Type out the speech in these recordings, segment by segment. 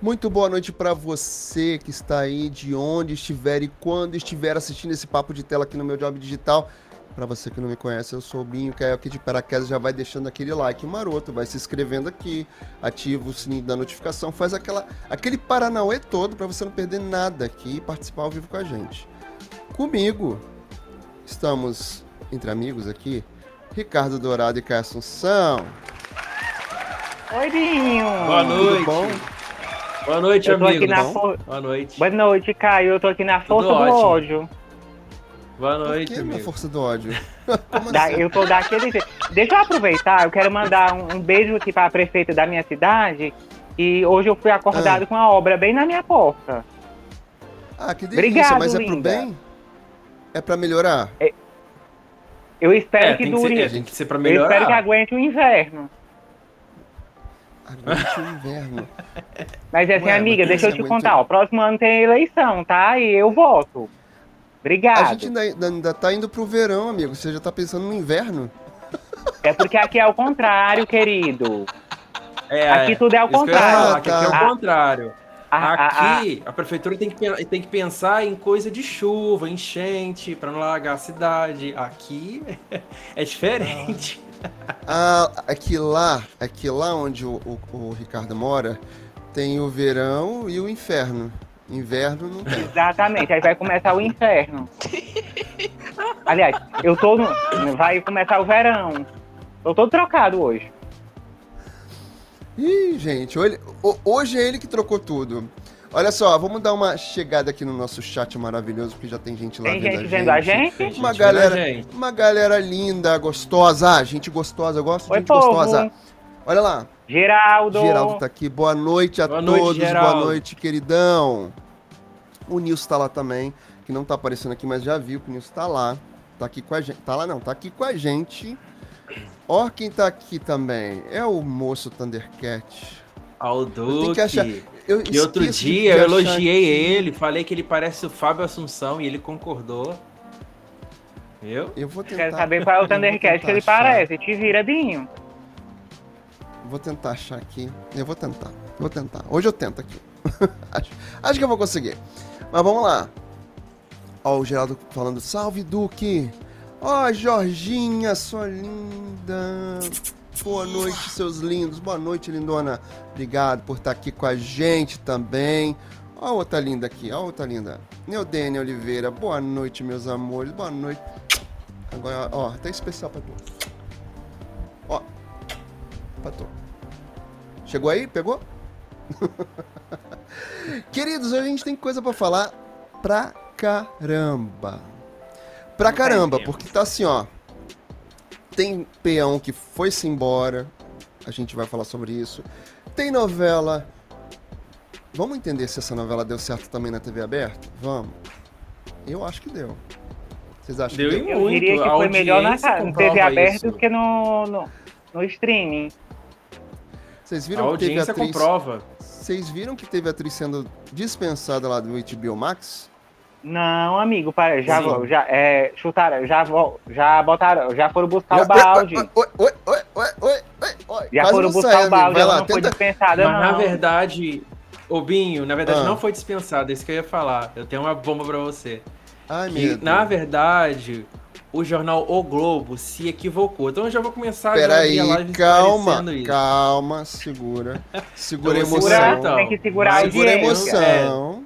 Muito boa noite para você que está aí, de onde estiver e quando estiver assistindo esse papo de tela aqui no meu Job Digital. Para você que não me conhece, eu sou o Binho, que é aqui de paraquedas, já vai deixando aquele like maroto, vai se inscrevendo aqui, ativa o sininho da notificação, faz aquela, aquele paranauê todo para você não perder nada aqui e participar ao vivo com a gente. Comigo, estamos entre amigos aqui, Ricardo Dourado e Caio Assunção. Oi, Binho! Boa noite! bom? Boa noite, amigo. for... Boa noite. Boa noite, Caio. Eu tô aqui na força do ótimo. ódio. Boa Por noite, que na amigo. força do ódio? Como Da- assim? eu tô daquele jeito. Deixa eu aproveitar, eu quero mandar um, um beijo aqui pra prefeita da minha cidade. E hoje eu fui acordado Ah. com uma obra bem na minha porta. Ah, que delícia, Obrigado, mas é pro linda. bem? É pra melhorar? Eu espero É, que que, dure. ser, é, tem que ser pra eu espero que melhorar. aguente o inverno. Aguente o inverno. Mas assim, Ué, amiga, deixa eu você te aguenta- contar, ó, próximo ano tem eleição, tá? E eu voto. Obrigado. A gente ainda, ainda- tá indo pro verão, amigo. Você já tá pensando no inverno? É porque aqui é o contrário, querido. É, Aqui tudo é ao contrário. falar, que aqui é Ah, o contrário. A- a- a- Aqui, a prefeitura tem que, tem que pensar em coisa de chuva, enchente, pra não largar a cidade. Aqui é diferente. Ah, aqui lá, aqui lá onde o, o- o Ricardo mora, tem o verão e o inferno. Inverno não tem. Exatamente, aí vai começar o inferno. Aliás, eu tô no. Vai começar o verão. Eu tô trocado hoje. Ih, gente, olha- ho- hoje é ele que trocou tudo. Olha só, vamos dar uma chegada aqui no nosso chat maravilhoso, porque já tem gente lá Tem vendo gente a vendo a gente. gente? Uma Gente, vendo a galera, gente. uma galera linda, gostosa. Gente gostosa, eu gosto de Oi, gente povo. gostosa. Olha lá, Geraldo. Geraldo tá aqui. Boa noite a Boa noite, todos. Geraldo. Boa noite, queridão. O Nilson tá lá também, que não tá aparecendo aqui, mas já viu que o Nilson tá lá. Tá aqui com a gente. Tá lá não, tá aqui com a gente. Ó quem tá aqui também. É o moço Thundercat. Ao tenho que achar-. Eu E outro dia eu elogiei aqui. ele, falei que ele parece o Fábio Assunção e ele concordou. Viu? Eu vou tentar. Quero saber qual é o eu vou Thundercat que ele achar. parece. Te vira, Binho. Vou tentar achar aqui. Eu vou tentar. Vou tentar. Hoje eu tento aqui. acho, acho que eu vou conseguir. Mas vamos lá. Ó, o Geraldo falando, salve Duque! Ó, Jorginha, sua linda! Boa noite, seus lindos. Boa noite, lindona. Obrigado por estar aqui com a gente também. Ó a outra linda aqui, ó a outra linda. Neudênia Oliveira, boa noite, meus amores. Boa noite. Agora, ó, tá especial pra tu. Ó, pra tu. Chegou aí? Pegou? Queridos, hoje a gente tem coisa pra falar pra caramba. Pra caramba, porque tá assim, ó. Tem peão que foi-se embora. A gente vai falar sobre isso. Tem novela. Vamos entender se essa novela deu certo também na TV aberta? Vamos. Eu acho que deu. Vocês acham Deu que em deu? Eu Muito, diria que a foi melhor na, audiência TV aberta isso. do que no, no, no streaming. Vocês A viram que teve audiência atriz... comprova. Vocês viram que teve atriz sendo dispensada lá do HBO Max? Não, amigo, para, já, Sim. já é, chutaram, já, já botaram, já foram buscar o balde. Oi, oi, oi, oi, oi, oi, oi, oi. Já Quase foram buscar sai, o balde, ela lá, não foi tenta... dispensada, Mas não. na verdade, ô Binho, na verdade Ah. não foi dispensado, é isso que eu ia falar. Eu tenho uma bomba pra você. Ai, Que, meu na verdade, o jornal O Globo se equivocou. Então eu já vou começar já a abrir a Peraí, live calma, calma, segura. Segura a Então, emoção. Segura, então. tem que segurar Segura a emoção.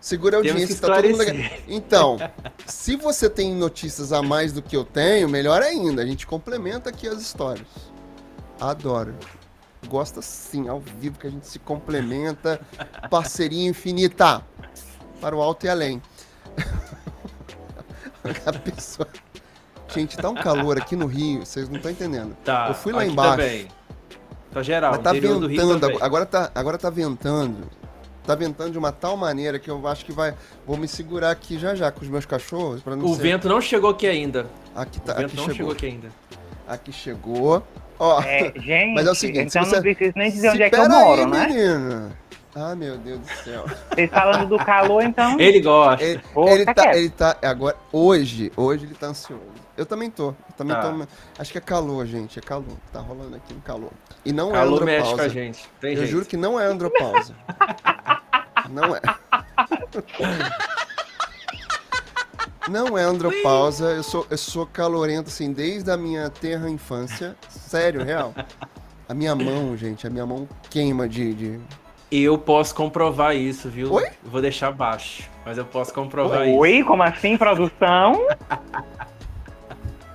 Segura a audiência, tá todo mundo. Então, se você tem notícias a mais do que eu tenho, melhor ainda. A gente complementa aqui as histórias. Adoro. Gosta sim, ao vivo, que a gente se complementa. Parceria infinita. Para o alto e além. A pessoa. Gente, tá um calor aqui no Rio, vocês não estão entendendo. Tá, Eu fui lá embaixo. Também. Tá geral, Mas tá ventando, agora- agora tá, agora tá ventando. Tá ventando de uma tal maneira que eu acho que vai. Vou me segurar aqui já já com os meus cachorros para não O ser- vento não chegou aqui ainda. Aqui O tá, vento aqui não chegou. chegou aqui ainda. Aqui chegou. Ó. É, gente, Mas é o seguinte, então se você- não preciso nem dizer se- onde é que eu moro, aí, né? menina. Ah, meu Deus do céu. Vocês falando do calor, então. Ele gosta. Ele, Ô, ele tá tá, quieto. ele tá. Agora, hoje, hoje ele tá ansioso. Eu também tô. Eu também Tá. tô. Acho que é calor, gente. É calor. Tá rolando aqui um calor. E não Calor é mexe com a andropausa. gente. Tem Eu jeito. juro que não é andropausa. não é. Não é andropausa. Eu sou, eu sou calorento, assim, desde a minha terra infância. Sério, real. A minha mão, gente, a minha mão queima de. de... Eu posso comprovar isso, viu? Oi? Eu Vou deixar baixo, mas eu posso comprovar isso. Oi, como assim, produção?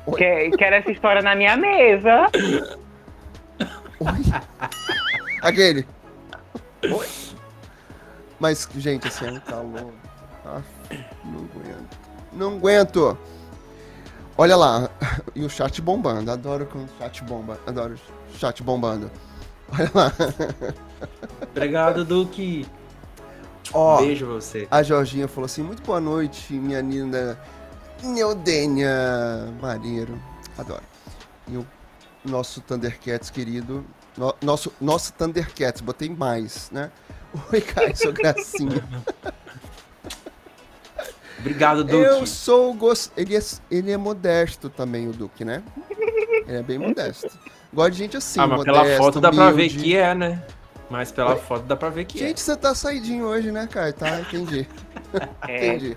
Oi. Que, quero essa história na minha mesa. Oi? Aquele. Oi? Mas, gente, assim, é um calor. Aff, não aguento. Não aguento. Olha lá. E o chat bombando. Adoro quando o chat bomba. Adoro o chat bombando. Olha lá. Obrigado, Duque. Ó, Beijo pra você. a Jorginha falou assim: muito boa noite, minha linda Neodênia Marinheiro. Adoro. E o nosso Thundercats querido. no- nosso, nosso Thundercats, botei mais, né? Oi, Caio, sou gracinha. Obrigado, Duque. Eu sou gost... ele, é, ele é modesto também, o Duque, né? Ele é bem modesto. Gosto de gente assim, ah, mas modesto, pela foto dá pra ver humilde. que é, né? Mas pela Oi? foto dá pra ver que Gente, você tá saidinho hoje, né, Caio? Tá, entendi. É, Entendi.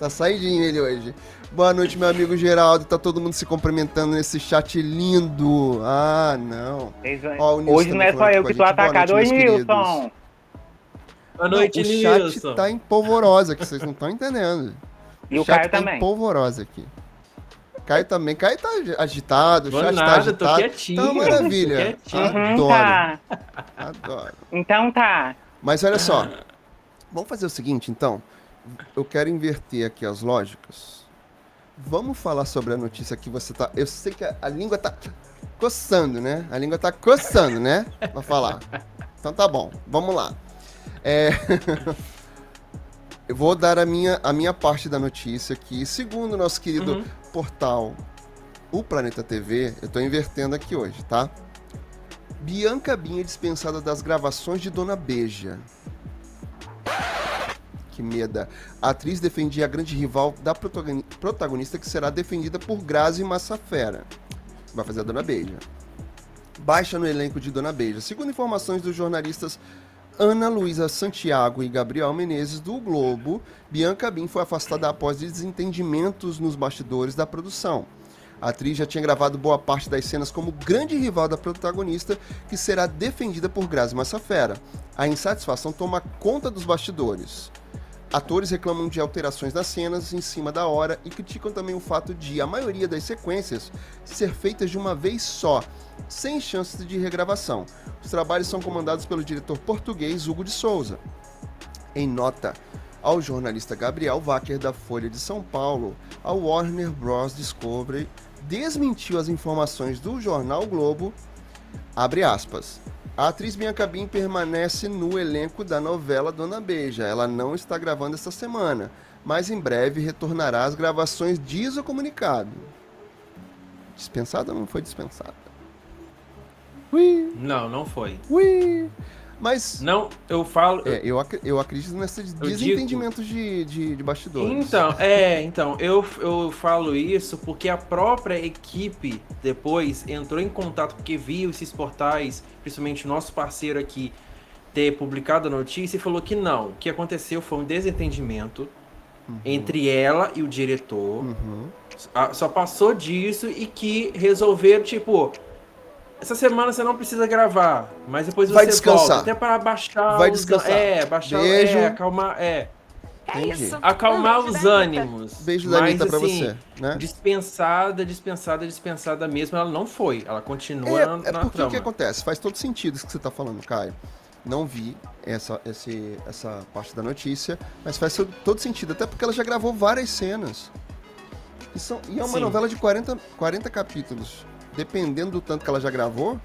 Tá saidinho ele hoje. Boa noite, meu amigo Geraldo. Tá todo mundo se cumprimentando nesse chat lindo. Ah, não. Ó, o Nilson Hoje não é só eu que tô atacado. noite, Oi, Nilson. Boa noite, Não, o chat Nilson. tá em polvorosa, que vocês não estão entendendo. E o chat Caio tá em também. polvorosa aqui. Caio também. Caio tá agitado, o chat tá nada, tô agitado. quietinho. Tá uma maravilha. Tô quietinho. Uhum, Adoro, tá. adoro. Então tá. Mas olha só. Vamos fazer o seguinte, então. Eu quero inverter aqui as lógicas. Vamos falar sobre a notícia que você tá. Eu sei que a, a língua tá coçando, né? A língua tá coçando, né? Pra falar. Então tá bom. Vamos lá. É... eu vou dar a minha, a minha parte da notícia aqui. Segundo o nosso querido Uhum. portal O Planeta TV, eu tô invertendo aqui hoje, tá? Bianca Binha é dispensada das gravações de Dona Beija. A atriz defendia a grande rival da protagoni- protagonista, que será defendida por Grazi Massafera. Vai fazer a Dona Beija. Baixa no elenco de Dona Beija. Segundo informações dos jornalistas Ana Luísa Santiago e Gabriel Menezes do Globo, Bianca Bin foi afastada após desentendimentos nos bastidores da produção. A atriz já tinha gravado boa parte das cenas como grande rival da protagonista, que será defendida por Grazi Massafera. A insatisfação toma conta dos bastidores. Atores reclamam de alterações nas cenas em cima da hora e criticam também o fato de a maioria das sequências ser feitas de uma vez só, sem chances de regravação. Os trabalhos são comandados pelo diretor português Hugo de Souza. Em nota ao jornalista Gabriel Wacker da Folha de São Paulo, a Warner Bros. Discovery desmentiu as informações do jornal Globo. Abre aspas. A atriz Bianca Bin permanece no elenco da novela Dona Beija. Ela não está gravando essa semana, mas em breve retornará às gravações, diz o comunicado. Dispensada ou não foi dispensada? Ui, Não, não foi. ui. Mas Não, eu falo. é, eu, ac- eu acredito nesses digo- desentendimentos de, de, de bastidores. Então, é, então, eu, eu falo isso porque a própria equipe depois entrou em contato porque viu esses portais, principalmente o nosso parceiro aqui, ter publicado a notícia e falou que não. O que aconteceu foi um desentendimento entre ela e o diretor. Uhum. Só passou disso e que resolveram, tipo, essa semana você não precisa gravar, mas depois Vai você descansar. volta. Até para baixar Vai os- descansar. É, baixar, Beijo. é, acalmar, é. Entendi. Acalmar Beijo os da Anitta. ânimos. Beijo da Anitta pra assim, você, né? Dispensada, dispensada, dispensada mesmo, ela não foi. Ela continua É, na, é na porque o trama. que acontece? Faz todo sentido isso que você tá falando, Caio. Não vi essa, esse, essa parte da notícia, mas faz todo- todo sentido, até porque ela já gravou várias cenas. E, são, e é uma Sim. novela de 40, 40 capítulos. Dependendo do tanto que ela já gravou,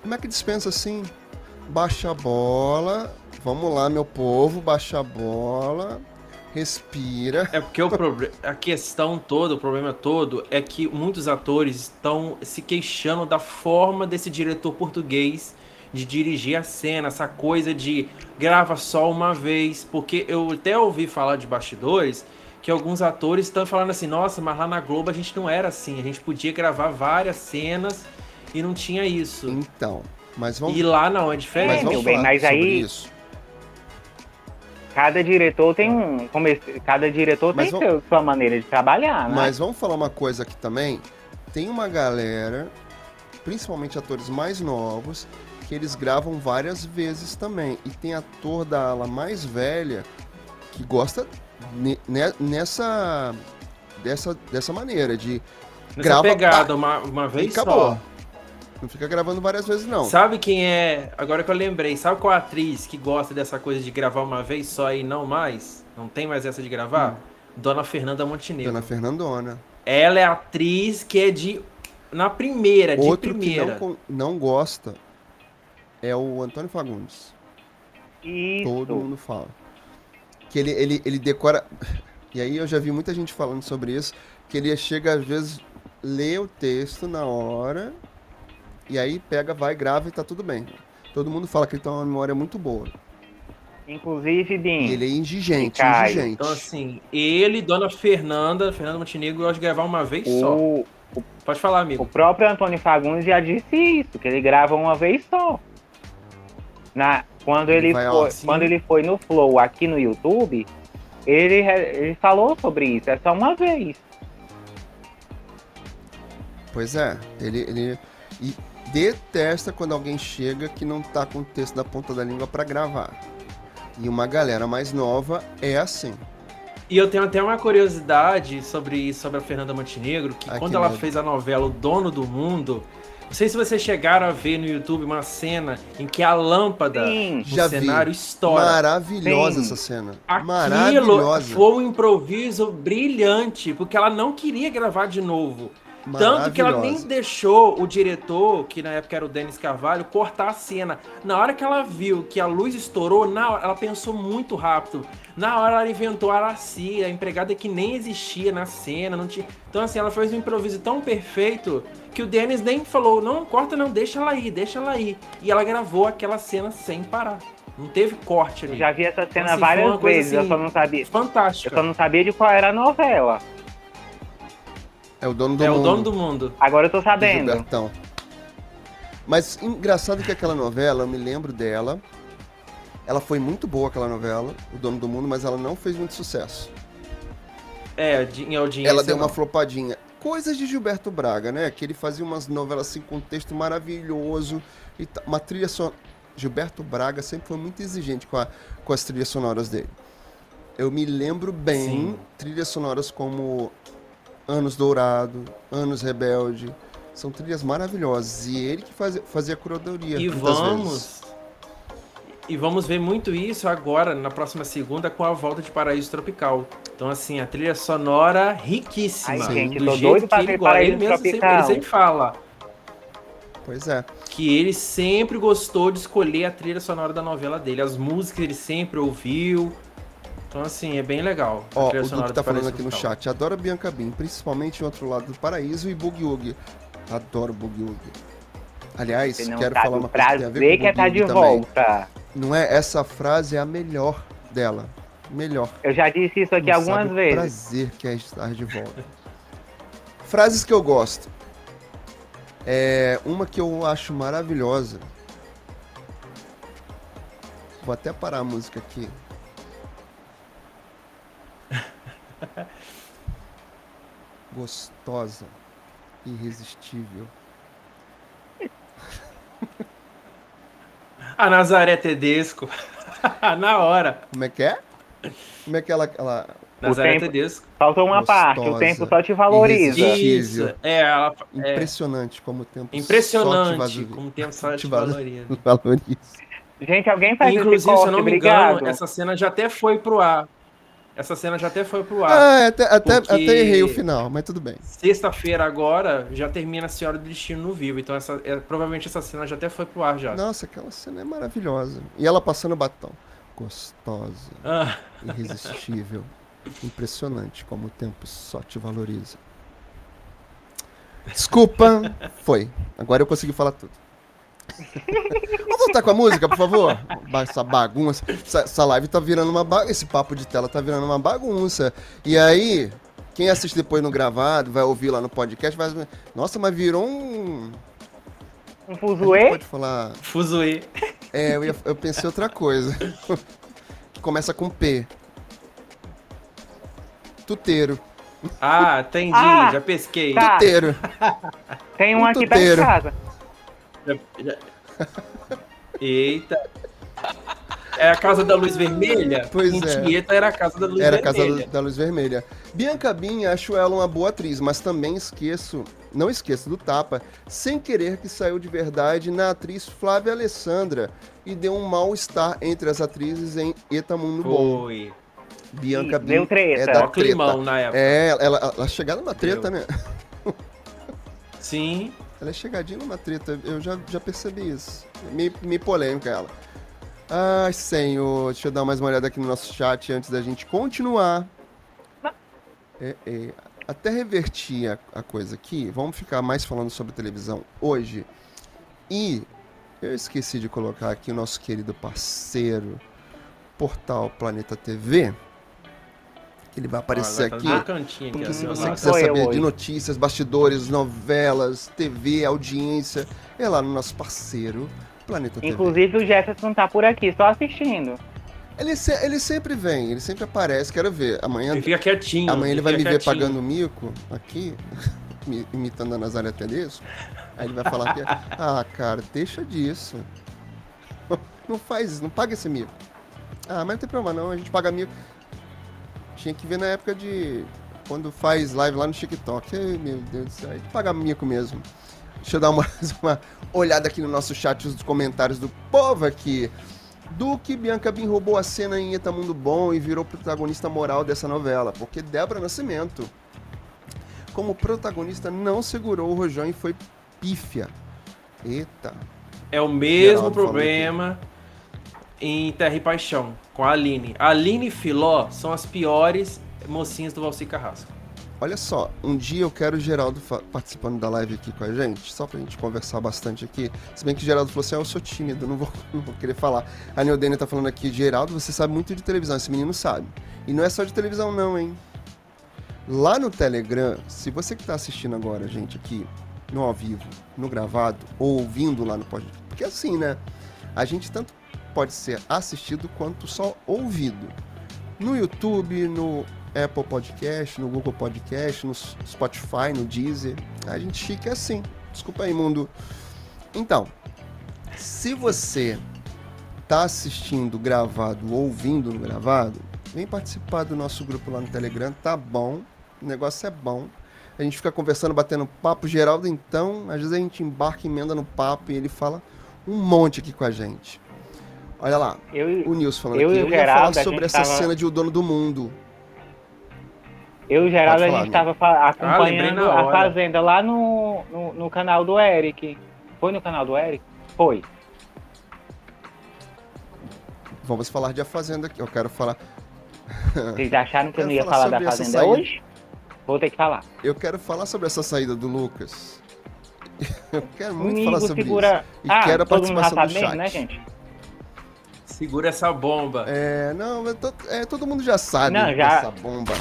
como é que dispensa assim? Baixa a bola, vamos lá, meu povo, baixa a bola, respira. É porque o proble- a questão toda, o problema todo, é que muitos atores estão se queixando da forma desse diretor português de dirigir a cena, essa coisa de grava só uma vez, porque eu até ouvi falar de bastidores que alguns atores estão falando assim, nossa, mas lá na Globo a gente não era assim, a gente podia gravar várias cenas e não tinha isso. Então, mas vamos E lá não, é mas diferente. É, vamos meu bem, mas aí- isso. Cada diretor tem um. como esse- Cada diretor Mas tem vamos- sua maneira de trabalhar, né? Mas vamos falar uma coisa aqui também. Tem uma galera, principalmente atores mais novos, que eles gravam várias vezes também. E tem ator da ala mais velha que gosta ne- ne- nessa dessa, dessa maneira de Nessa grava, pegada, uma, uma e vez acabou. só. Não fica gravando várias vezes não. Sabe quem é? Agora que eu lembrei, sabe qual atriz que gosta dessa coisa de gravar uma vez só e não mais? Não tem mais essa de gravar? Dona Fernanda Montenegro. Hum. Dona Fernandona. Ela é atriz que é de. Na primeira, de Outro que primeira. não, con- não gosta é o Antônio Fagundes. Isso. Todo mundo fala. Que ele, ele, ele decora. E aí eu já vi muita gente falando sobre isso. Que ele chega, às vezes, lê o texto na hora. E aí pega, vai, grava e tá tudo bem. Todo mundo fala que ele tem uma memória muito boa. Inclusive, Bim. Ele é indigente, indigente. Então, assim, ele, Dona Fernanda, Fernanda Montenegro, gosta de gravar uma vez só. o, Pode falar, o amigo. próprio Antônio Fagundes já disse isso, que ele grava uma vez só. Na, quando, Ele foi, assim. quando ele foi no Flow aqui no YouTube, ele, ele falou sobre isso, é só uma vez. Pois é, ele, ele e detesta quando alguém chega que não tá com o texto da ponta da língua pra gravar. E uma galera mais nova é assim. E eu tenho até uma curiosidade sobre isso, sobre a Fernanda Montenegro, que Ai, quando que ela medo. fez a novela O Dono do Mundo, não sei se vocês chegaram a ver no YouTube uma cena em que a lâmpada Sim. do Já vi. cenário estoura. Maravilhosa Sim. essa cena. Aquilo Maravilhosa. foi um improviso brilhante, porque ela não queria gravar de novo. Tanto que ela nem deixou o diretor, que na época era o Denis Carvalho, cortar a cena. Na hora que ela viu que a luz estourou, na hora, ela pensou muito rápido. Na hora ela inventou a Araci, a empregada que nem existia na cena. Não tinha... Então, assim, ela fez um improviso tão perfeito que o Denis nem falou: não, corta não, deixa ela aí, deixa ela aí. E ela gravou aquela cena sem parar. Não teve corte Eu ali. já vi essa cena Assim, foi várias vezes, eu assim, só não sabia. Eu Fantástica. só não sabia de qual era a novela. É o dono do É mundo. o dono do mundo. Agora eu tô do sabendo. Mas engraçado que aquela novela, eu me lembro dela. Ela foi muito boa, aquela novela, O Dono do Mundo, mas ela não fez muito sucesso. É, em audiência. Ela deu uma não. flopadinha. Coisas de Gilberto Braga, né? Que ele fazia umas novelas assim com um texto maravilhoso. E uma trilha sonora. Gilberto Braga sempre foi muito exigente com, a- com as trilhas sonoras dele. Eu me lembro bem Sim. trilhas sonoras como Anos Dourado, Anos Rebelde. São trilhas maravilhosas. E ele que fazia, fazia a curadoria. E vamos. vezes. E vamos ver muito isso agora, na próxima segunda, com a volta de Paraíso Tropical. Então, assim, a trilha sonora riquíssima. Ai, gente, do jeito doido pra que ele gosta. Ele mesmo sempre, ele sempre fala Pois é. que ele sempre gostou de escolher a trilha sonora da novela dele. As músicas ele sempre ouviu. Então, assim, é bem legal. a Ó, trilha o sonora Duque tá do falando Paraíso aqui no Tropical. chat. Adoro Bianca Bin, principalmente em Outro Lado do Paraíso e Boogie Woogie. Adoro Boogie Woogie. Aliás, quero sabe falar uma o coisa que tem a ver prazer com que é Boogie de também. volta. Não é? Essa frase é a melhor dela. Melhor. Eu já disse isso aqui Não algumas sabe o vezes. prazer que é estar de volta. Frases que eu gosto. É uma que eu acho maravilhosa. Vou até parar a música aqui. Gostosa, irresistível. A Nazaré Tedesco. na hora. Como é que é? Como é que ela, ela Nazaré tempo- Tedesco. Faltou uma parte, o Gostosa, tempo só te valoriza. Isso. É, ela, é impressionante como o tempo só te impressionante como o tempo só te Te valor- valoriza. valoriza. Gente, alguém faz esse Inclusive, se corte, eu não me obrigado. engano, essa cena já até foi pro ar. Essa cena já até foi pro ar. Ah, até, até, até errei o final, mas tudo bem. Sexta-feira agora já termina a Senhora do Destino no vivo. Então essa, é, provavelmente essa cena já até foi pro ar já. Nossa, aquela cena é maravilhosa. E ela passando batom. Gostosa, Ah, irresistível. Impressionante como o tempo só te valoriza. Desculpa. Foi. Agora eu consegui falar tudo. Vamos voltar com a música, por favor? Essa bagunça. Essa, essa live tá virando uma bagunça. Esse papo de tela tá virando uma bagunça. E aí, quem assiste depois no gravado, vai ouvir lá no podcast, vai. Nossa, mas virou um. Um fuzuê? pode falar. Fuzuê. É, eu, ia- eu pensei outra coisa. que começa com P. Tuteiro. Ah, entendi, Ah, já pesquei. tá. Tuteiro. Tem um Um aqui perto de tuteiro. casa. Eita. É a casa da luz vermelha? Pois em é. Tieta era a casa da luz Era a casa vermelha. da, luz vermelha. Bianca Bin, acho ela uma boa atriz, mas também esqueço, não esqueço do tapa, sem querer que saiu de verdade na atriz Flávia Alessandra e deu um mal-estar entre as atrizes em Eta Mundo Bom. Foi. Bianca Bin deu treta. é da o climão treta. na época. É, ela, ela chegar numa treta, Deu. né? Sim. Ela é chegadinha numa treta, eu já, já percebi isso. Meio, meio polêmica ela. Ai, senhor, deixa eu dar mais uma olhada aqui no nosso chat antes da gente continuar. É, é, até revertir a, a coisa aqui, vamos ficar mais falando sobre televisão hoje. E eu esqueci de colocar aqui o nosso querido parceiro, Portal Planeta TV. Ele vai aparecer vai aqui. cantinho aqui, Porque se você quiser Sou eu saber de notícias, bastidores, novelas, TV, audiência, é lá no nosso parceiro, Planeta TV. Inclusive o Jefferson tá por aqui, só assistindo. Ele, se- ele sempre vem, ele sempre aparece, quero ver. Amanhã, Ele fica quietinho. amanhã ele vai me fica ver quietinho. pagando mico aqui, imitando a Nazaré Tedesco. Aí ele vai falar que, ah, cara, deixa disso. Não faz isso, não paga esse mico. Ah, mas não tem problema não, a gente paga mico. Tinha que ver na época de. Quando faz live lá no TikTok. Ai, meu Deus do céu, a gente paga mico mesmo. Deixa eu dar uma, uma olhada aqui no nosso chat, os comentários do povo aqui. Duque Bianca Bin roubou a cena em Eta Mundo Bom e virou protagonista moral dessa novela, porque Débora Nascimento, como protagonista, não segurou o rojão e foi pífia. Eita. É o mesmo Geraldo problema em Terra e Paixão, com a Aline. A Aline e Filó são as piores mocinhas do Valci Carrasco. Olha só, um dia eu quero o Geraldo participando da live aqui com a gente, só pra gente conversar bastante aqui. Se bem que o Geraldo falou assim, ah, eu sou tímido, não vou, não vou querer falar. A Neodênia tá falando aqui, Geraldo, você sabe muito de televisão, esse menino sabe. E não é só de televisão não, hein? Lá no Telegram, se você que tá assistindo agora, gente, aqui, no ao vivo, no gravado, ou ouvindo lá no podcast, porque assim, né? A gente tanto pode ser assistido quanto só ouvido. No YouTube, no Apple Podcast, no Google Podcast, no Spotify, no Deezer. A gente fica assim. Desculpa aí, mundo. Então, se você tá assistindo gravado ou ouvindo no gravado, vem participar do nosso grupo lá no Telegram, tá bom. O negócio é bom. A gente fica conversando, batendo papo. Geraldo, então, às vezes a gente embarca, emenda no papo e ele fala um monte aqui com a gente. Olha lá, Eu, o Nilson falando Eu aqui. e Eu ia Geraldo, falar a sobre gente essa tava- cena de O Dono do Mundo. eu e o Geraldo, a falar, gente tava fa- lembrei acompanhando na a. Fazenda lá no, no, no canal do Eric. Foi no canal do Eric? Foi. Vamos falar de A Fazenda aqui. Eu quero falar. Vocês acharam que eu não ia falar falar da Fazenda saída. hoje? Vou ter que falar. Eu quero falar sobre essa saída do Lucas. Eu quero muito Amigo, falar sobre segura... isso. E ah, quero a todo mundo já participação do chat. né, gente? Segura essa bomba. É, não, mas to- é, todo mundo já sabe Não, já- dessa bomba.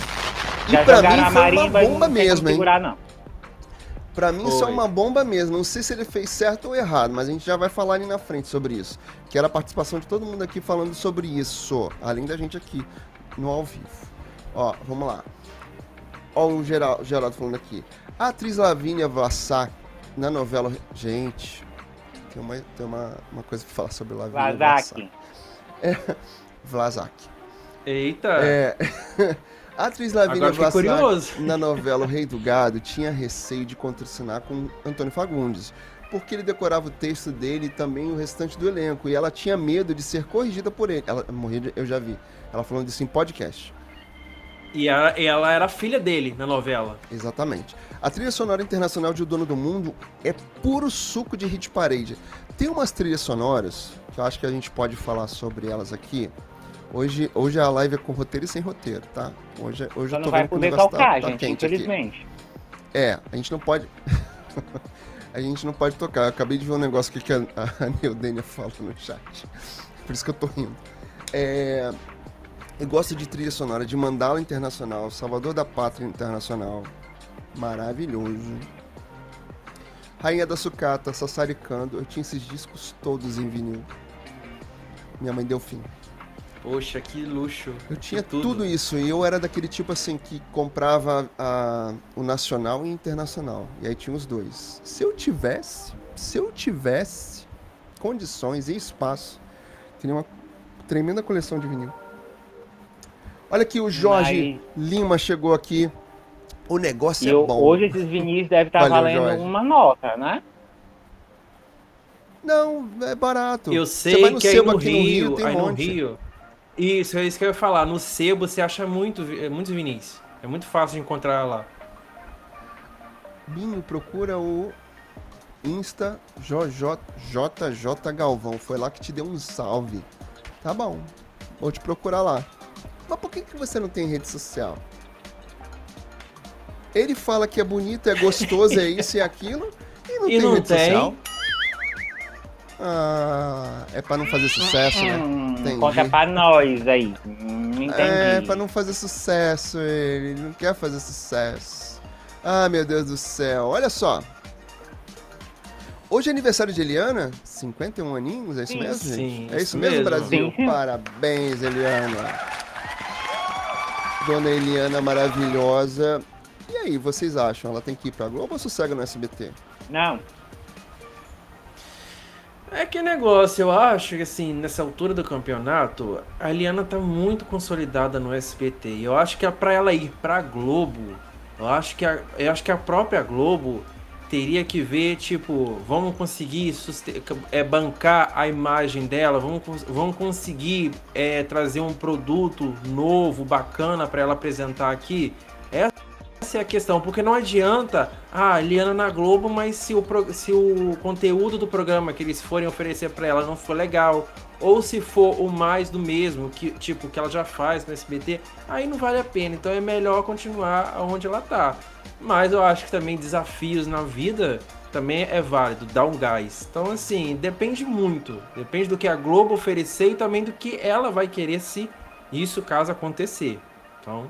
E Já pra mim a foi marimba uma bomba mesmo, hein? segurar, não. Pra mim isso é Foi. uma bomba mesmo. Não sei se ele fez certo ou errado, mas a gente já vai falar ali na frente sobre isso. Quero a participação de todo mundo aqui falando sobre isso, além da gente aqui no ao vivo. Ó, vamos lá. Ó, o Geral- Geraldo falando aqui. A atriz Lavínia Vassac na novela. Gente, tem uma, tem uma, uma coisa pra falar sobre Lavínia Vassac. Vazak. Vlasak. Eita. É. A atriz Lavínia curioso. na novela O Rei do Gado, tinha receio de contracenar com Antônio Fagundes, porque ele decorava o texto dele e também o restante do elenco, e ela tinha medo de ser corrigida por ele. Ela morria, de- eu já vi. Ela falando isso em podcast. E ela, ela era filha dele na novela. Exatamente. A trilha sonora internacional de O Dono do Mundo é puro suco de hit parade. Tem umas trilhas sonoras que eu acho que a gente pode falar sobre elas aqui. Hoje, hoje a live é com roteiro e sem roteiro, tá? Hoje, hoje Só eu tô não vai poder negócio tocar, tá, tá gente, aqui. infelizmente. É, a gente não pode. a gente não pode tocar. Eu acabei de ver um negócio aqui que a, a Neudênia fala no chat. Por isso que eu tô rindo. É, eu gosto de trilha sonora de Mandala Internacional, Salvador da Pátria Internacional. Maravilhoso. Rainha da Sucata, Sassaricando. Eu tinha esses discos todos em vinil. Minha mãe deu fim. Poxa, que luxo. Eu tinha tudo. tudo. isso e eu era daquele tipo assim que comprava a, o nacional e o internacional. E aí tinha os dois. Se eu tivesse, se eu tivesse condições e espaço, teria uma tremenda coleção de vinil. Olha aqui, o Jorge Lima chegou aqui. O negócio eu, é bom. Hoje esses vinis devem estar Valeu, valendo Jorge. uma nota, né? Não, é barato. Eu sei que aí no, Rio, no Rio, aí um no Rio isso, é isso que eu ia falar. No sebo você acha muito, é, muitos vinis. É muito fácil de encontrar lá. Binho, procura o Insta JJ, JJ Galvão. Foi lá que te deu um salve. Tá bom. Vou te procurar lá. Mas por que, que você não tem rede social? Ele fala que é bonito, é gostoso, é isso e aquilo. E não e tem não rede tem. social. Ah, é pra não fazer sucesso, né? Entendi. Conta pra nós aí. Entendi. É, pra não fazer sucesso, ele não quer fazer sucesso. Ah, meu Deus do céu. Olha só. Hoje é aniversário de Eliana, 51 aninhos, é isso sim, mesmo, gente? Sim, é isso mesmo, mesmo Brasil? Sim. Parabéns, Eliana. Dona Eliana maravilhosa. E aí, vocês acham? Ela tem que ir pra Globo ou sossega no SBT? Não, é que negócio, eu acho que assim, nessa altura do campeonato, a Eliana tá muito consolidada no SBT. E eu acho que é para ela ir pra Globo, eu acho que a, eu acho que a própria Globo teria que ver, tipo, vamos conseguir é, bancar a imagem dela, vamos, vamos conseguir é, trazer um produto novo, bacana para ela apresentar aqui. Essa é a questão, porque não adianta, ah, Liana na Globo, mas se o, se o conteúdo do programa que eles forem oferecer para ela não for legal, ou se for o mais do mesmo, que tipo, que ela já faz no SBT, aí não vale a pena. Então é melhor continuar onde ela tá. Mas eu acho que também desafios na vida também é válido, dar um gás. Então, assim, depende muito. Depende do que a Globo oferecer e também do que ela vai querer se isso caso acontecer. Então,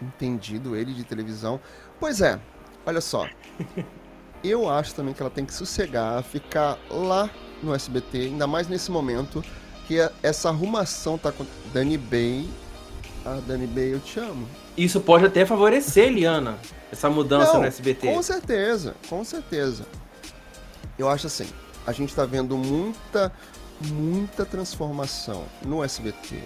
entendido ele de televisão. Pois é, olha só. Eu acho também que ela tem que sossegar, ficar lá no SBT, ainda mais nesse momento que essa arrumação tá com Dani Bay. Ah, Dani Bay, eu te amo. Isso pode até favorecer, Liana, essa mudança Não, no SBT. Com certeza, com certeza. Eu acho assim, a gente tá vendo muita, muita transformação no SBT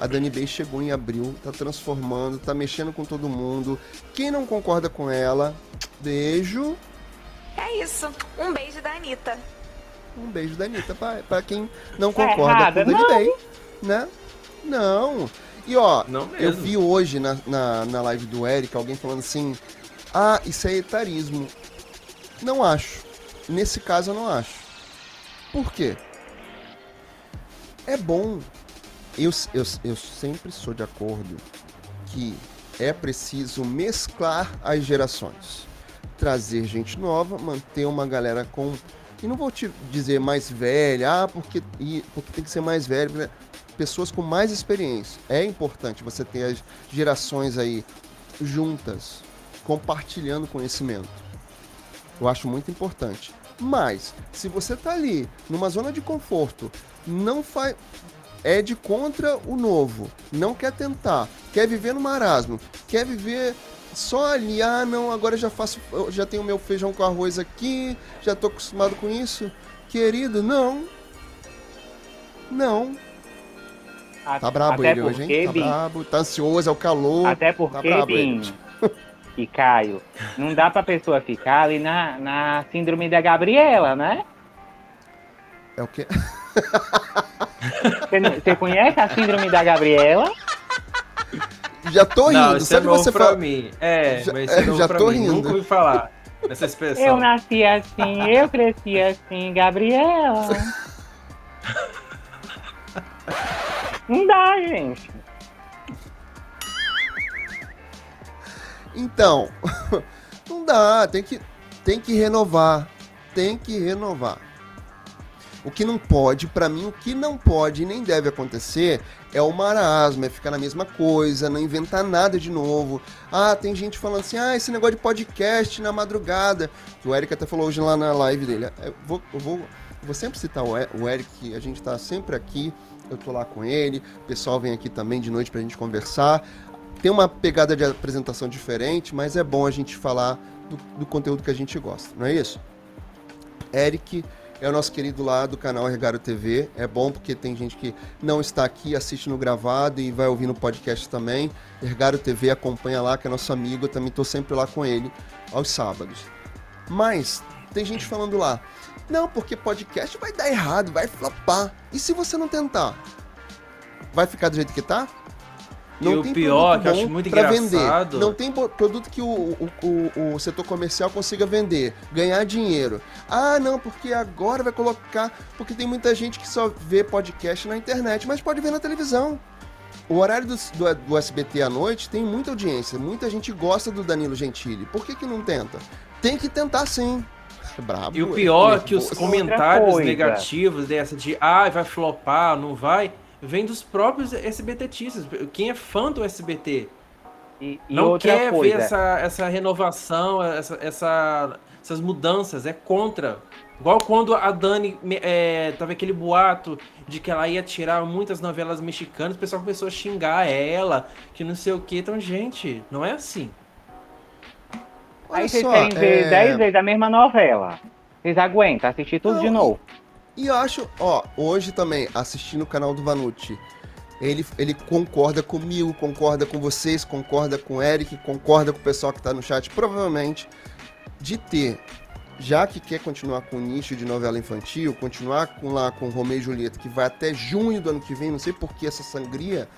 a Dani Bay chegou em abril, tá transformando, tá mexendo com todo mundo. Quem não concorda com ela, beijo. É isso. Um beijo da Anitta. Um beijo da Anitta pra, pra quem não tá concorda é com a Dani Bay, né? Não. E ó, eu vi hoje na, na, na live do Eric alguém falando assim: ah, isso é etarismo. Não acho. Nesse caso eu não acho. Por quê? É bom eu, eu, eu sempre sou de acordo que é preciso mesclar as gerações. Trazer gente nova, manter uma galera com. E não vou te dizer mais velha, ah, porque, porque tem que ser mais velho. Né? Pessoas com mais experiência. É importante você ter as gerações aí juntas, compartilhando conhecimento. Eu acho muito importante. Mas, se você tá ali, numa zona de conforto, não faz é de contra o novo, não quer tentar, quer viver no marasmo, quer viver só ali, ah não, agora já faço, já tenho meu feijão com arroz aqui, já tô acostumado com isso. Querido, não. Não. tá brabo ele hoje, hein? Tá brabo, tá ansioso, é o calor. Até porque, tá brabo Binho, e Caio, não dá pra pessoa ficar ali na, na síndrome da Gabriela, né? É o quê? Você, conhece a síndrome da Gabriela? Já tô rindo. Não, isso é novo você pra fala... mim. É, já, mas é, já tô mim. rindo. Nunca ouvi falar nessa expressão. Eu nasci assim, eu cresci assim, Gabriela. Não dá, gente. Então, não dá, tem que, tem que renovar. Tem que renovar. O que não pode, para mim, o que não pode e nem deve acontecer é o marasmo, é ficar na mesma coisa, não inventar nada de novo. Ah, tem gente falando assim, ah, esse negócio de podcast na madrugada. O Eric até falou hoje lá na live dele. Eu vou, eu vou, vou sempre citar o Eric, a gente tá sempre aqui, eu tô lá com ele, o pessoal vem aqui também de noite pra gente conversar. Tem uma pegada de apresentação diferente, mas é bom a gente falar do, do conteúdo que a gente gosta, não é isso? Eric é o nosso querido lá do canal Regaro TV. É bom porque tem gente que não está aqui, assiste no gravado e vai ouvir no podcast também. Regaro TV acompanha lá, que é nosso amigo. Eu também estou sempre lá com ele aos sábados. Mas tem gente falando lá, não, porque podcast vai dar errado, vai flopar. E se você não tentar? Vai ficar do jeito que tá? Não e o pior, que eu acho muito engraçado. Vender. Não tem produto que o, o, o, o, setor comercial consiga vender, ganhar dinheiro. Ah, não, porque agora vai colocar. Porque tem muita gente que só vê podcast na internet, mas pode ver na televisão. O horário do, do, do SBT à noite tem muita audiência. Muita gente gosta do Danilo Gentili. Por que, que não tenta? Tem que tentar sim. Brabo, e o pior é que os comentários negativos dessa de ah, vai flopar, não vai vem dos próprios SBTistas. Quem é fã do SBT e, e não quer coisa. ver essa, essa renovação, essa, essa, essas mudanças, é contra. Igual quando a Dani é, tava aquele boato de que ela ia tirar muitas novelas mexicanas, o pessoal começou a xingar ela, que não sei o que. Então, gente, não é assim. Olha Aí vocês querem ver 10 é... vezes a mesma novela. Vocês aguentam assistir tudo não, de novo. E eu acho, ó, hoje também, assistindo o canal do Vanucci, ele, ele concorda comigo, concorda com vocês, concorda com o Eric, concorda com o pessoal que tá no chat, provavelmente, de ter, já que quer continuar com o nicho de novela infantil, continuar com lá com Romeu e Julieta, que vai até junho do ano que vem, não sei por que essa sangria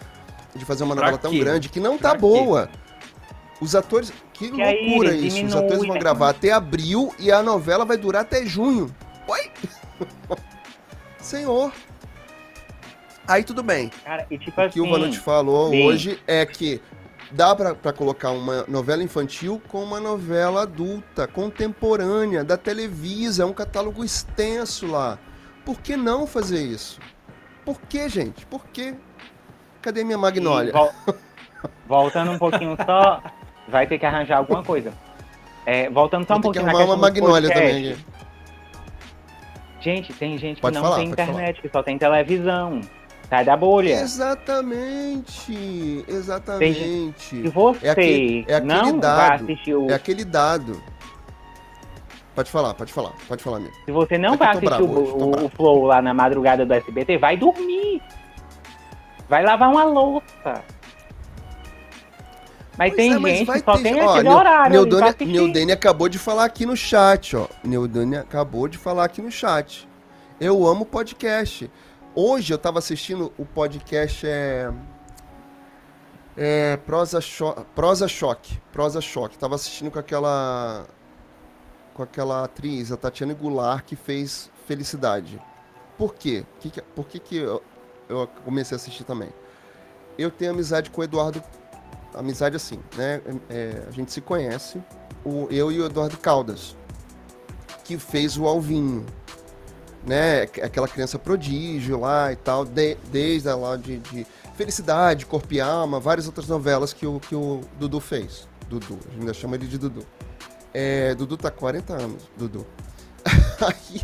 de fazer uma novela tão grande, que não tá pra boa. Quê? Os atores. Que, que loucura aí, isso. Os atores vão né? gravar até abril e a novela vai durar até junho. Oi? Senhor. Aí tudo bem. Cara, e tipo o que o Vanucci assim, falou sim. hoje é que dá para colocar uma novela infantil com uma novela adulta, contemporânea, da Televisa, é um catálogo extenso lá. Por que não fazer isso? Por que, gente? Por que? Cadê minha Magnólia? Vol voltando um pouquinho só, vai ter que arranjar alguma coisa. É, voltando só Vou um pouquinho que arrumar uma Magnólia também. Gente, tem gente pode que não falar, tem internet, falar. que só tem televisão. Sai da bolha. Exatamente, exatamente. Se você é aquele, é aquele não dado, vai assistir o... É aquele dado. Pode falar, pode falar, pode falar, amigo. Se você não é vai assistir bravo, o, o, o Flow lá na madrugada do SBT, vai dormir. Vai lavar uma louça. Mas pois tem é, mas gente que só ter... tem ó, aquele Neu, horário. Neudane, Neudane acabou de falar aqui no chat, ó. Neudane acabou de falar aqui no chat. Eu amo podcast. Hoje eu tava assistindo o podcast é. É. Prosa, cho Prosa Choque. Prosa Choque. Tava assistindo com aquela. Com aquela atriz, a Tatiana Goulart, que fez Felicidade. Por quê? Por que, que eu, eu comecei a assistir também? Eu tenho amizade com o Eduardo amizade assim, né? É, a gente se conhece, o, eu e o Eduardo Caldas, que fez o Alvinho, né? Aquela criança prodígio lá e tal, de, desde lá de, de, Felicidade, Corpo e Alma, várias outras novelas que o, que o Dudu fez. Dudu, a gente ainda chama ele de Dudu. É, Dudu tá 40 anos, Dudu. Aí,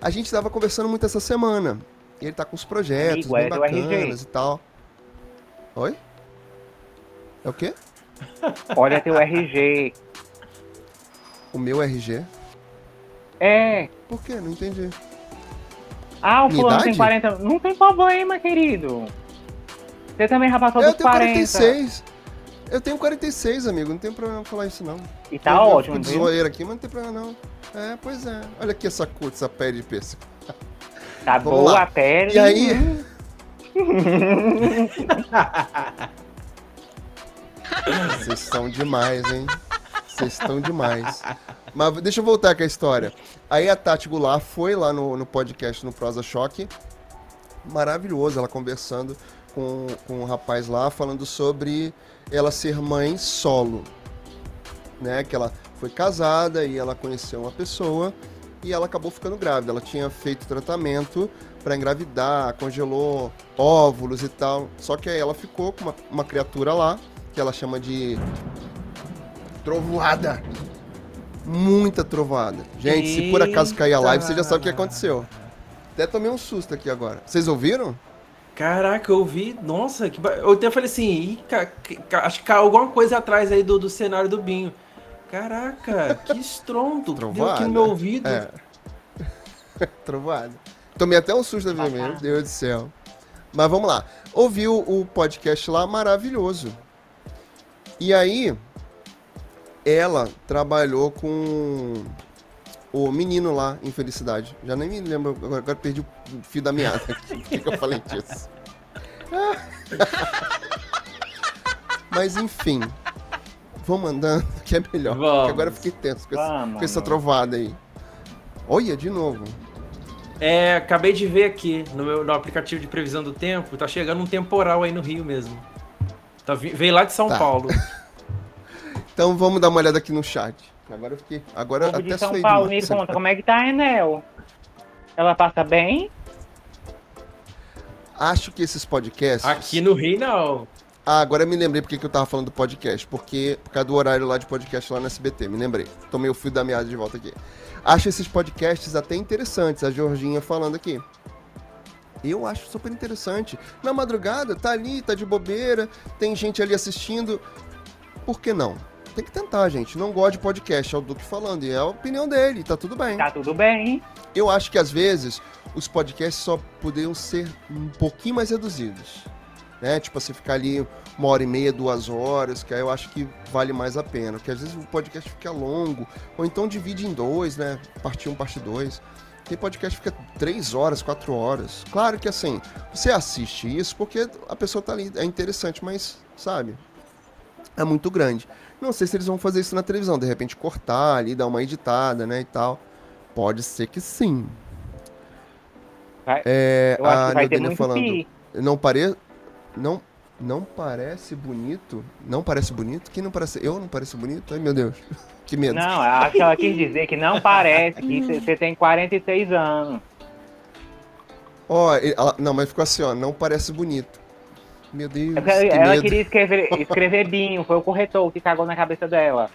a gente tava conversando muito essa semana. E ele tá com os projetos Amigo, bem é bacanas e tal. Oi? É o quê? Olha teu RG. O meu RG? É. Por quê? Não entendi. Ah, o fulano tem 40. Não tem problema, querido. Você também já passou eu dos 40. 46. Eu tenho 46, amigo. Não tem problema falar isso, não. E tá eu ótimo, viu? zoeira aqui, mas não tem problema, não. É, pois é. Olha aqui essa cor, essa pele de pêssego. Tá Vamos boa lá. a pele. E aí... Vocês são demais, hein? Vocês estão demais. Mas deixa eu voltar com a história. Aí a Tati Goulart foi lá no, no podcast no Prosa Choque. Maravilhoso, ela conversando com, com um rapaz lá, falando sobre ela ser mãe solo. Né? Que ela foi casada e ela conheceu uma pessoa e ela acabou ficando grávida. Ela tinha feito tratamento para engravidar, congelou óvulos e tal. Só que aí ela ficou com uma, uma criatura lá, que ela chama de trovoada. Muita trovoada. Gente, se por acaso cair a live, você já sabe o que aconteceu. Até tomei um susto aqui agora. Vocês ouviram? Caraca, eu vi. Nossa, que eu até falei assim, ca... ca... acho que caiu alguma coisa atrás aí do, do cenário do Binho. Caraca, que estrondo. Deu aqui no meu ouvido. É. Trovoada. Tomei até um susto minha meu Deus do céu. Mas vamos lá. Ouviu o podcast lá, maravilhoso. E aí, ela trabalhou com o menino lá em Felicidade. Já nem me lembro, agora, agora perdi o fio da meada. Por que, que eu falei disso? Mas enfim. Vamos andando, que é melhor. Vamos. Agora eu fiquei tenso com, essa, com essa trovada aí. Olha, de novo. É, acabei de ver aqui no, meu, no aplicativo de previsão do tempo, tá chegando um temporal aí no Rio mesmo. Tá, veio lá de São tá. Paulo. então vamos dar uma olhada aqui no chat. Agora eu fiquei. Agora até de São Paulo, me conta, como é que tá a Enel? Ela passa bem? Acho que esses podcasts. Aqui no Rio, não. Ah, agora eu me lembrei porque que eu tava falando do podcast. Porque, por causa do horário lá de podcast lá no SBT, me lembrei. Tomei o fio da meada de volta aqui. Acho esses podcasts até interessantes, a Georginha falando aqui. Eu acho super interessante. Na madrugada, tá ali, tá de bobeira, tem gente ali assistindo. Por que não? Tem que tentar, gente. Não gosto de podcast, é o Duque falando. E é a opinião dele, tá tudo bem. Tá tudo bem. Eu acho que às vezes os podcasts só poderiam ser um pouquinho mais reduzidos né? Tipo, você ficar ali uma hora e meia, duas horas, que aí eu acho que vale mais a pena. Porque às vezes o podcast fica longo, ou então divide em dois, né? Parte 1, um, parte 2. Tem podcast que fica três horas, quatro horas. Claro que assim, você assiste isso porque a pessoa tá ali, é interessante, mas, sabe? É muito grande. Não sei se eles vão fazer isso na televisão, de repente cortar ali, dar uma editada, né, e tal. Pode ser que sim. Vai, é, ter muito falando, pi. não pare, não, não parece bonito? Não parece bonito? Quem não parece? Eu não pareço bonito? Ai, meu Deus. Que medo. Não, acho que ela quis dizer que não parece, que você tem 46 anos. Ó, oh, não, mas ficou assim, ó, não parece bonito. Meu Deus. Ela, ela queria escrever, escrever Binho, foi o corretor que cagou na cabeça dela.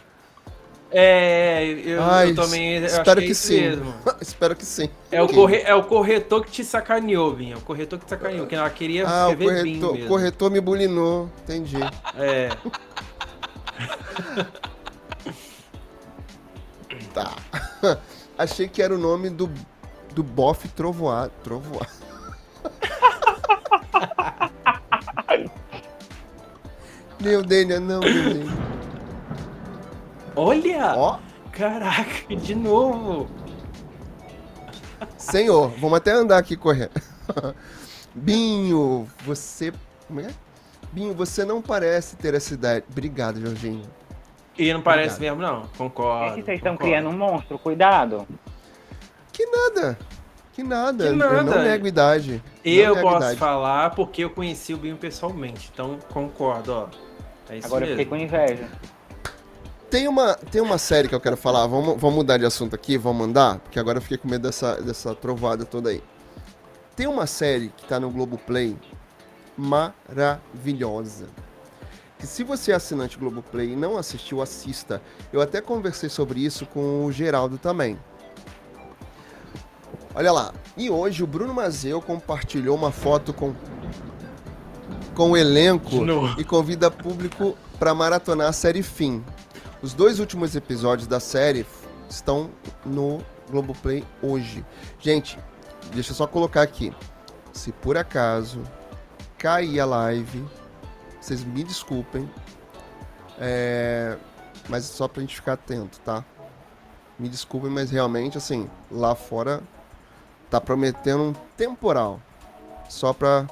É, eu, Ai, eu também espero que, que é sim. Espero que sim. É o, corre, é o corretor que te sacaneou, Binho. É o corretor que te sacaneou, que ela queria ah, o corretor, o corretor me bulinou, entendi. É. tá. Achei que era o nome do, do bofe trovoado. Trovoado. meu Dênia, não, meu Dênia. Olha! Ó. Caraca, de novo! Senhor, vamos até andar aqui correndo. Binho, você. Como é? Binho, você não parece ter essa idade. Obrigado, Jorginho. E não parece Obrigado. mesmo, não. Concordo. É que vocês estão criando um monstro, cuidado. Que nada. Que nada. Que nada. Eu não nego idade. Eu posso idade. falar porque eu conheci o Binho pessoalmente. Então, concordo, ó. É Agora mesmo. eu fiquei com inveja. Tem uma, tem uma série que eu quero falar, vamos, vamos mudar de assunto aqui, vamos mandar, porque agora eu fiquei com medo dessa, dessa trovada toda aí. Tem uma série que tá no Globoplay maravilhosa. Que se você é assinante Globoplay e não assistiu, assista. Eu até conversei sobre isso com o Geraldo também. Olha lá. E hoje o Bruno Mazeu compartilhou uma foto com com o elenco e convida público para maratonar a série Fim. Os dois últimos episódios da série estão no Globoplay hoje. Gente, deixa eu só colocar aqui. Se por acaso cair a live, vocês me desculpem. É... Mas só pra gente ficar atento, tá? Me desculpem, mas realmente, assim, lá fora tá prometendo um temporal. Só pra.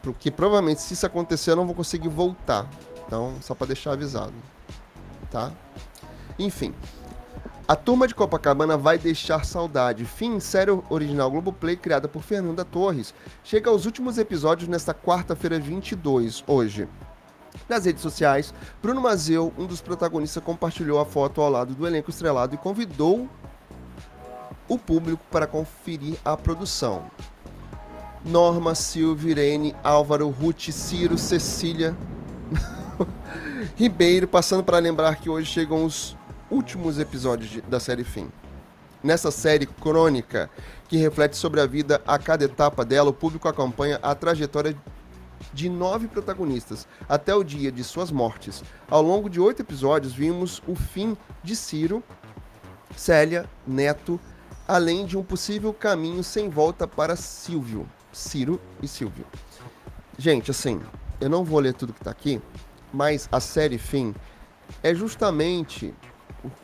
Porque provavelmente, se isso acontecer, eu não vou conseguir voltar. Então, só pra deixar avisado tá? Enfim. A Turma de Copacabana vai deixar saudade. Fim, série original Globoplay criada por Fernanda Torres, chega aos últimos episódios nesta quarta-feira 22, hoje. Nas redes sociais, Bruno Mazeu, um dos protagonistas, compartilhou a foto ao lado do elenco estrelado e convidou o público para conferir a produção. Norma, Silvio, Irene, Álvaro, Ruth, Ciro, Cecília, Ribeiro, passando para lembrar que hoje chegam os últimos episódios de, da série Fim. Nessa série crônica, que reflete sobre a vida a cada etapa dela, o público acompanha a trajetória de nove protagonistas até o dia de suas mortes. Ao longo de oito episódios, vimos o fim de Ciro, Célia, Neto, além de um possível caminho sem volta para Silvio, Ciro e Silvio. Gente, assim, eu não vou ler tudo que tá aqui, mas a série Fim é justamente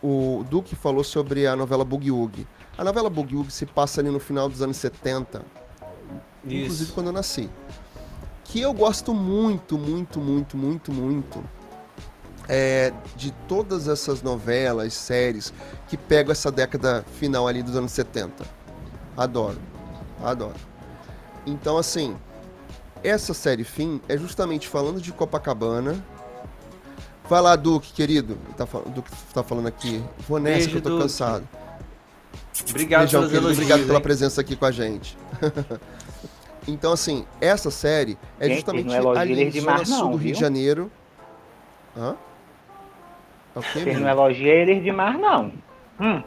o, o Duque falou sobre a novela Boogie Woogie. A novela Boogie Woogie se passa ali no final dos anos 70, inclusive Isso. quando eu nasci. Que eu gosto muito, muito, muito, muito, muito é, de todas essas novelas, séries que pegam essa década final ali dos anos 70. Adoro, adoro. Então, assim, essa série Fim é justamente falando de Copacabana. Vai lá, Duque, querido. Tá, Duque tá falando aqui. Vou nessa Beijo, que eu tô Duque. cansado. Obrigado Beijão, querido. elogios. Obrigado pela hein? presença aqui com a gente. então, assim, essa série é Gente, justamente não elogia ali de Zona mar Sul não, do Rio viu? de Janeiro. Hã? Ok, Vocês menino? não elogiam eles demais, não. Hum,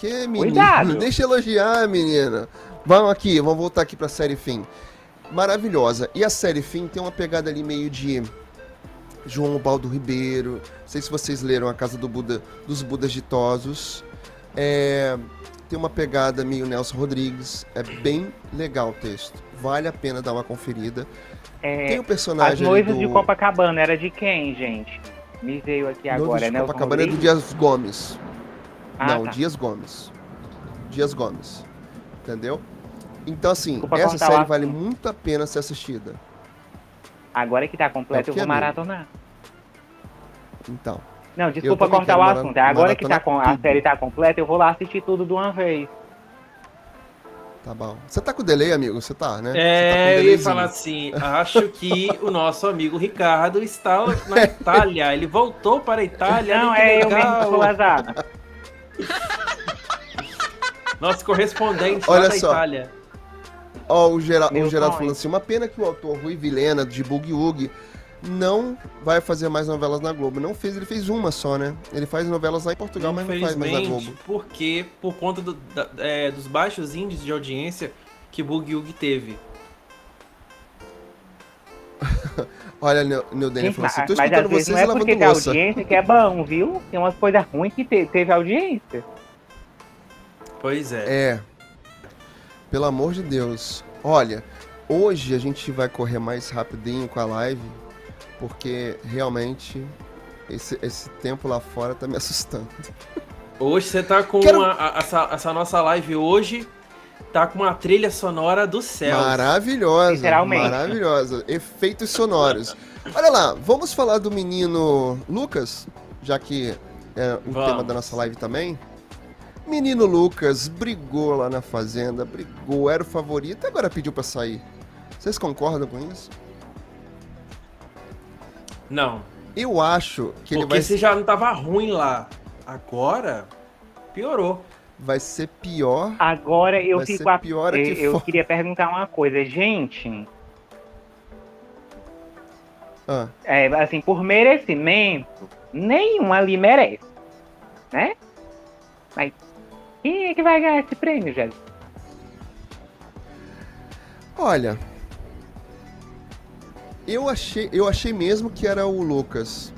Que, menino? Cuidado. Deixa elogiar, menina. Vamos aqui, vamos voltar aqui pra série Fim. Maravilhosa. E a série Fim tem uma pegada ali meio de João Baldo Ribeiro. Não sei se vocês leram A Casa do Buda, dos Budas Ditosos. É, tem uma pegada meio Nelson Rodrigues. É bem legal o texto. Vale a pena dar uma conferida. é, Tem o as personagem ali noivas do... de Copacabana era de quem, gente? Me veio aqui Noivos agora, de né? Copacabana é do Dias Gomes. Ah, Não, tá. Dias Gomes. Dias Gomes. Entendeu? Então, assim, Desculpa essa série o vale muito a pena ser assistida. Agora que tá completo, É eu vou é maratonar. Então. Não, desculpa cortar o assunto. É agora que tá com, a tudo. série tá completa, eu vou lá assistir tudo de uma vez. Tá bom. Você tá com delay, amigo? Você tá, né? Você tá É, eu ia falar assim, acho que o nosso amigo Ricardo está na Itália. Ele voltou para a Itália. Não, é eu mesmo que legal. sou azar. Nosso correspondente Olha lá da só. Itália. Ó, o, Gera, Meu o Geraldo falando assim, uma pena que o autor Rui Vilena, de Boogie Woogie, não vai fazer mais novelas na Globo. Não fez, ele fez uma só, né? Ele faz novelas lá em Portugal, mas não faz mais na Globo. porque por conta do- da- é, dos baixos índices de audiência que Boogie Woogie teve. Olha, Neudênia Gente, falou assim, tô mas escutando vocês não é e porque tem louça. audiência que é bom, viu? Tem umas coisas ruins que te- teve audiência. Pois é. É. Pelo amor de Deus. Olha, hoje a gente vai correr mais rapidinho com a live, porque realmente esse, esse tempo lá fora tá me assustando. Hoje você tá com Quero- a- a- essa, essa nossa live hoje, tá com uma trilha sonora do céu. Maravilhosa. Literalmente. Maravilhosa. Efeitos sonoros. Olha lá, vamos falar do menino Lucas, já que é o Vamos. tema da nossa live também. Menino Lucas brigou lá na fazenda, brigou, era o favorito, agora pediu pra sair. Vocês concordam com isso? Não, Eu acho que ele porque vai, se já não tava ruim lá, agora piorou. vai ser pior. Agora eu Vai fico. ser a- pior eu, aqui eu fora. queria perguntar uma coisa, gente. Ah, É, assim, por merecimento, nenhum ali merece. Né? Mas quem é que vai ganhar esse prêmio, Jéssica? olha, eu achei, eu achei mesmo que era o Lucas.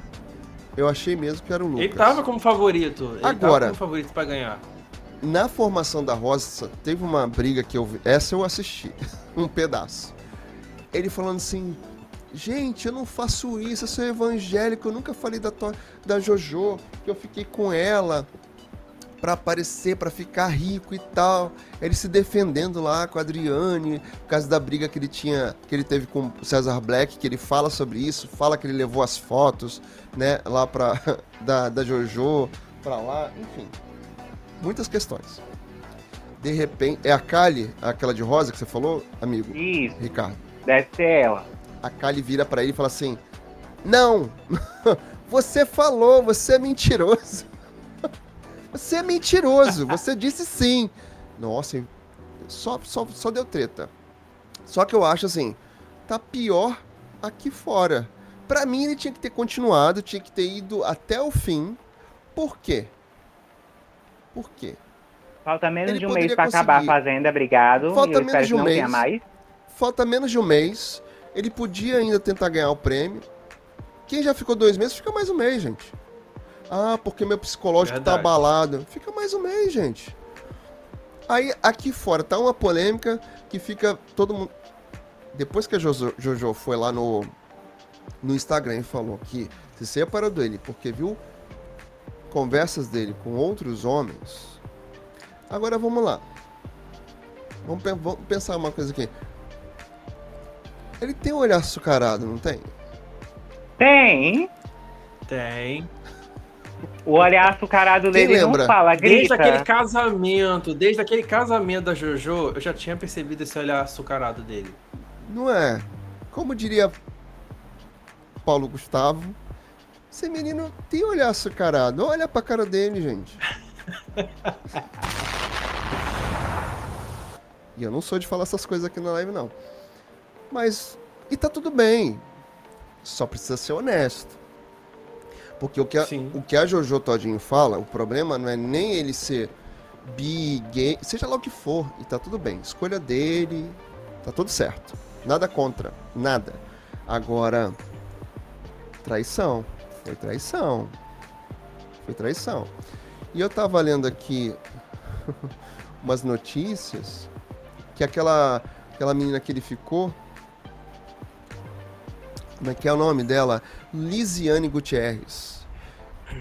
Eu achei mesmo que era o Lucas. Ele tava como favorito. Ele Agora- tava como favorito pra ganhar. Na formação da Roça, teve uma briga que eu vi. Essa eu assisti. um pedaço. Ele falando assim. Gente, eu não faço isso, eu sou evangélico, eu nunca falei da, tua- da Jojo, que eu fiquei com ela pra aparecer, pra ficar rico e tal. Ele se defendendo lá com a Adriane, por causa da briga que ele tinha, que ele teve com o Cesar Black, que ele fala sobre isso, fala que ele levou as fotos, né, lá pra, da, da Jojo pra lá, enfim. Muitas questões. De repente, é a Kali, aquela de rosa que você falou, amigo? Isso, Ricardo. deve ser ela. A Kali vira pra ele e fala assim: Não! Você falou, você é mentiroso. Você é mentiroso, você disse sim. Nossa, só, só, só deu treta. Só que eu acho assim, tá pior aqui fora. Pra mim ele tinha que ter continuado, tinha que ter ido até o fim. Por quê? Por quê? Falta menos Ele de um mês pra acabar a. Fazenda, obrigado. Falta eu menos de um mês. mais. Falta menos de um mês. Ele podia ainda tentar ganhar o prêmio. Quem já ficou dois meses, fica mais um mês, gente. Ah, porque meu psicológico tá Verdade. abalado. Fica mais um mês, gente. Aí, aqui fora, tá uma polêmica que fica todo mundo. Depois que a Jojo, Jojo foi lá no, no Instagram e falou que se separou dele porque viu conversas dele com outros homens. Agora vamos lá. Vamos, pe- vamos pensar uma coisa aqui. Ele tem um olhar açucarado, não tem? Tem. Tem. O olhar açucarado Quem dele lembra? não fala, Desde grita. aquele casamento, desde aquele casamento da Jojo, eu já tinha percebido esse olhar açucarado dele. Não é? Como diria Paulo Gustavo, esse menino tem olhar açucarado. Olha pra cara dele, gente. e eu não sou de falar essas coisas aqui na live, não. Mas. E tá tudo bem. Só precisa ser honesto. Porque o que a, Sim. o que a Jojo Todinho fala, o problema não é nem ele ser bi, gay, seja lá o que for, e tá tudo bem. Escolha dele, tá tudo certo. Nada contra, nada. Agora, traição. Foi traição. Foi traição. E eu tava lendo aqui umas notícias que aquela, aquela menina que ele ficou. Como é que é o nome dela? Lisiane Gutierrez.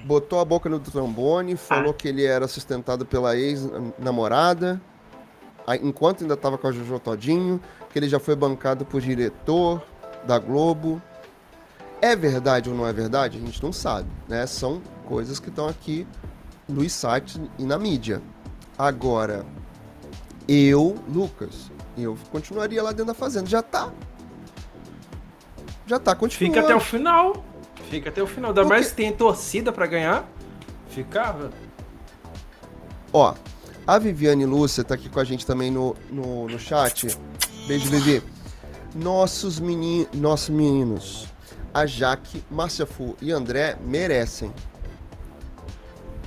Botou a boca no trombone, falou que ele era sustentado pela ex-namorada, enquanto ainda estava com a Jojo Todinho, que ele já foi bancado por diretor da Globo. É verdade ou não é verdade? A gente não sabe, né? São coisas que estão aqui nos sites e na mídia. Agora, eu, Lucas, eu continuaria lá dentro da fazenda. Já tá. Já tá, continua. Fica até o final. Fica até o final. Ainda Porque- mais que tem torcida pra ganhar. Ficava. Ó, a Viviane Lúcia tá aqui com a gente também no, no, no chat. Beijo, Vivi. Nossos, meni, nossos meninos, a Jaque, Márcia Fu e André merecem.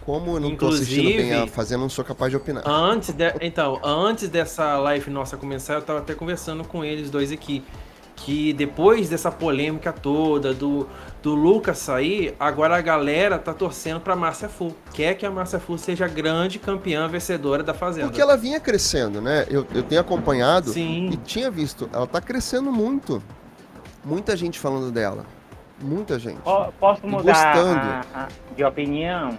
Como eu não tô assistindo bem a Inclusive- Fazenda, não sou capaz de opinar. Antes de- então, antes dessa live nossa começar, eu tava até conversando com eles dois aqui. Que depois dessa polêmica toda, do, do Lucas sair, agora a galera tá torcendo pra Márcia Fu. Quer que a Márcia Fu seja grande campeã vencedora da Fazenda. Porque ela vinha crescendo, né? Eu, eu tenho acompanhado e Sim. tinha visto. Ela tá crescendo muito. Muita gente falando dela. Muita gente. Po- Posso E mudar gostando. a- a- de opinião?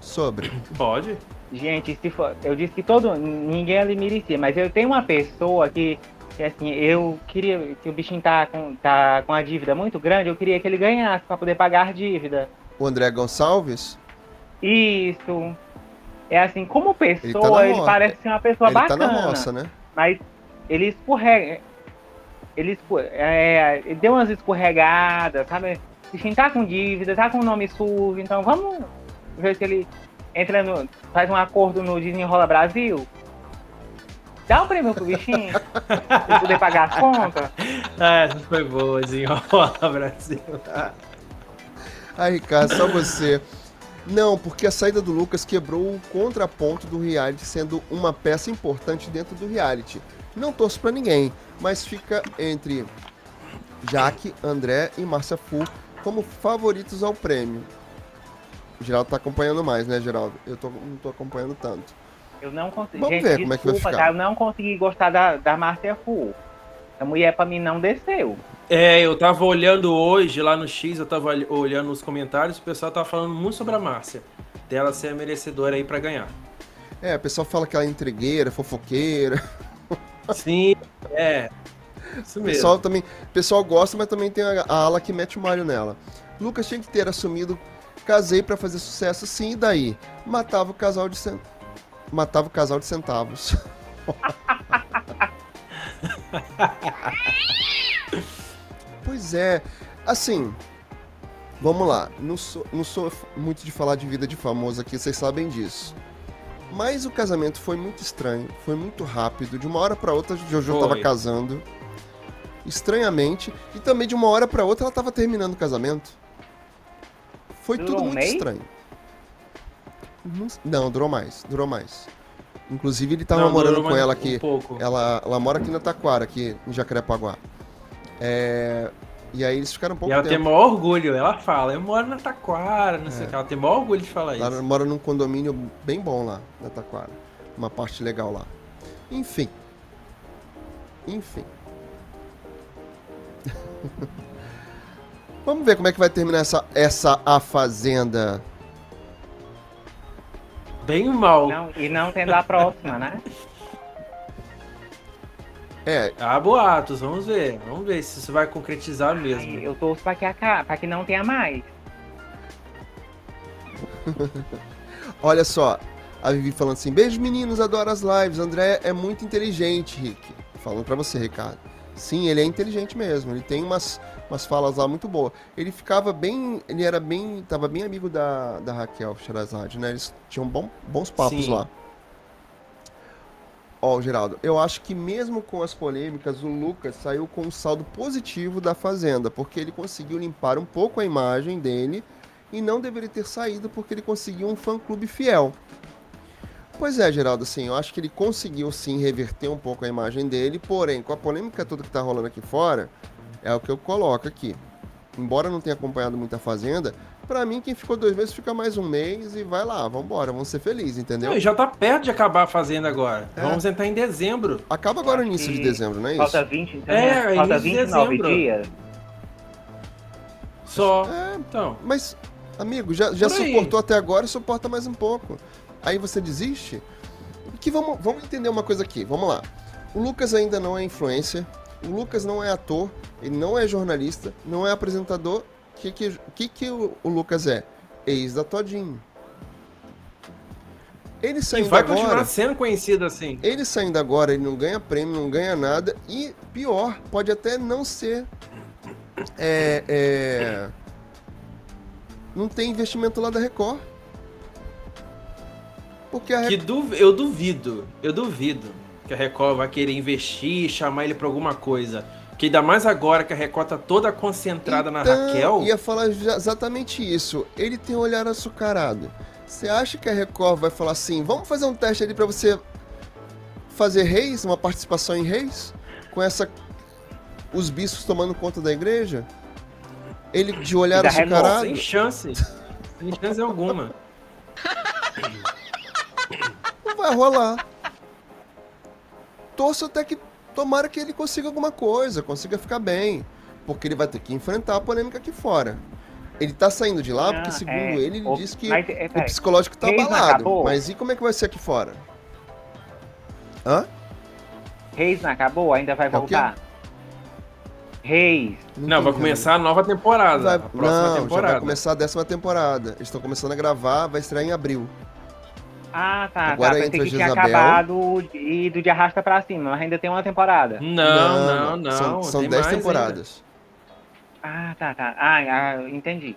Sobre. Pode. Gente, se for, eu disse que todo ninguém ali merecia, mas eu tenho uma pessoa que, que assim, eu queria que o bichinho tá com, tá com a dívida muito grande, eu queria que ele ganhasse para poder pagar a dívida. O André Gonçalves, Isso. É assim, como Ele pessoa, tá na ele, parece ser uma pessoa ele tá bacana. na roça, né? Mas ele escorrega. Ele, esco- é, ele deu umas escorregadas, sabe? O bichinho tá com dívida, tá com o nome sujo, então vamos ver se ele entra no. faz um acordo no Desenrola Brasil. Dá um prêmio pro bichinho, pra ele poder pagar as contas. Ah, essa foi boa, desenrola, Brasil. Ai, Ricardo, só você. Não, porque a saída do Lucas quebrou o contraponto do reality, sendo uma peça importante dentro do reality. Não torço pra ninguém, mas fica entre Jaque, André e Márcia Fu como favoritos ao prêmio. O Geraldo tá acompanhando mais, né, Geraldo? Eu tô, não tô acompanhando tanto. Eu não consegui. Vamos Gente, ver como é que vai desculpa, ficar. tá? Eu não consegui gostar da, da Márcia Fu. A mulher pra mim não desceu. É, eu tava olhando hoje lá no X, eu tava olh- olhando os comentários, o pessoal tava falando muito sobre a Márcia. Dela ser a merecedora aí pra ganhar. É, o pessoal fala que ela é entregueira, fofoqueira. Sim, é. Isso O mesmo. pessoal também, o pessoal gosta, mas também tem a, a ala que mete o malho nela. Lucas tinha que ter assumido, casei pra fazer sucesso, sim, e daí? Matava o casal de. Matava o casal de centavos. pois é, Assim, vamos lá. Não sou, não sou muito de falar de vida de famoso aqui, vocês sabem disso. Mas o casamento foi muito estranho, foi muito rápido. De uma hora para outra, Jojo Foi. tava casando. Estranhamente. E também de uma hora para outra, ela tava terminando o casamento. Foi tudo muito estranho. Não, não, durou mais, durou mais. Inclusive, ele tava Não, morando com ela um aqui. pouco. Ela, ela mora aqui na Taquara, aqui em Jacarepaguá. É, e aí eles ficaram um pouco E ela tem tempo. maior orgulho, ela fala, eu moro na Taquara, não sei o que, ela tem maior orgulho de falar Ela isso. mora num condomínio bem bom lá, na Taquara. Uma parte legal lá. Enfim. Enfim. Vamos ver como é que vai terminar essa, essa A Fazenda. Bem mal. Não, e não tendo a próxima, né? É, Há boatos, vamos ver. Vamos ver se isso vai concretizar mesmo. Aí eu torço pra que, pra que não tenha mais. olha só. A Vivi falando assim: beijo meninos, adoro as lives. André é muito inteligente, Rick. Falando pra você, Ricardo. Sim, ele é inteligente mesmo. Ele tem umas, umas falas lá muito boas. Ele ficava bem. Ele era bem. Tava bem amigo da, da Raquel Sherazade, né? Eles tinham bom- bons papos Sim. lá. Ó, Geraldo, eu acho que mesmo com as polêmicas, o Lucas saiu com um saldo positivo da Fazenda, porque ele conseguiu limpar um pouco a imagem dele e não deveria ter saído porque ele conseguiu um fã-clube fiel. Pois é, Geraldo, assim, eu acho que ele conseguiu sim reverter um pouco a imagem dele, porém, com a polêmica toda que tá rolando aqui fora, é o que eu coloco aqui. Embora não tenha acompanhado muito a Fazenda, pra mim quem ficou dois meses fica mais um mês e vai lá, vambora, vamos ser felizes, entendeu? Não, e já tá perto de acabar a fazenda agora. É. Vamos entrar em dezembro. Acaba agora no início de dezembro, não é isso? Falta 20, então, É, né? falta início de 29 dezembro. dias. Só. É, Então. Mas, amigo, já, já suportou até agora, suporta mais um pouco. Aí você desiste? Que vamos, vamos entender uma coisa aqui, vamos lá. O Lucas ainda não é influencer, o Lucas não é ator, ele não é jornalista, não é apresentador. O que, que, que, que o, o Lucas é? Ex da Todinho. Ele E saindo vai agora, continuar sendo conhecido assim. ele saindo agora, ele não ganha prêmio, não ganha nada. E pior, pode até não ser. É, é, não tem investimento lá da Record. Porque a Que Record. eu duvido, eu duvido que a Record vai querer investir, chamar ele pra alguma coisa. Que ainda mais agora que a Record tá toda concentrada na Então, Raquel. ia falar exatamente isso. Ele tem um olhar açucarado. Você acha que a Record vai falar assim: vamos fazer um teste ali pra você fazer reis, uma participação em reis? Com essa. Os bispos tomando conta da igreja? Ele de olhar Record, açucarado? Sem chance. Sem chance alguma. Não vai rolar. Torço até que tomara que ele consiga alguma coisa, consiga ficar bem. Porque ele vai ter que enfrentar a polêmica aqui fora. Ele tá saindo de lá porque, Ah, segundo é, ele, ele o- disse que mas, é, o peraí, psicológico tá Reis não abalado. acabou? Mas e como é que vai ser aqui fora? Hã? Reis não acabou? Ainda vai É voltar? Reis. Não, vai entendi, começar a nova temporada. Vai- a próxima não, já temporada. vai começar a décima temporada. Eles estão começando a gravar, vai estrear em abril. Ah, tá. Agora tá. Entra que tinha Jezabel. acabado e do de arrasta pra cima, mas ainda tem uma temporada. Não, não, não. São, são tem 10 mais temporadas. Ah, tá, tá. Ah, ah, entendi.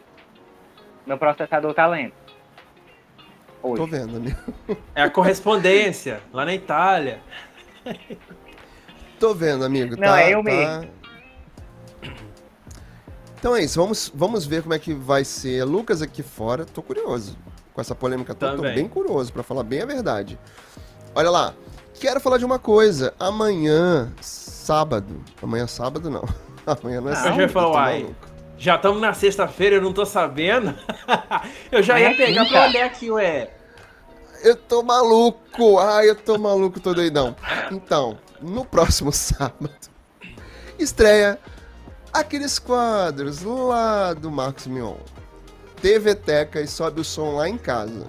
Meu processador tá lento. Hoje. Tô vendo, amigo. ainda. É a correspondência, lá na Itália. Tô vendo, amigo. Não, tá, é eu tá- mesmo. Então é isso, vamos, vamos ver como é que vai ser Lucas aqui fora. Tô curioso. Com essa polêmica toda, tô bem curioso, pra falar bem a verdade. Olha lá, quero falar de uma coisa. Amanhã, sábado. Amanhã, sábado, não. Amanhã não é Ah, sábado. eu já ia falar. Já estamos na sexta-feira, eu não tô sabendo. eu já É ia pegar quinta. pra olhar aqui, ué. Eu tô maluco! Ai, eu tô maluco, tô doidão. Então, no próximo sábado, estreia aqueles quadros lá do Marcos Mion. TV Teca e sobe o som lá em casa.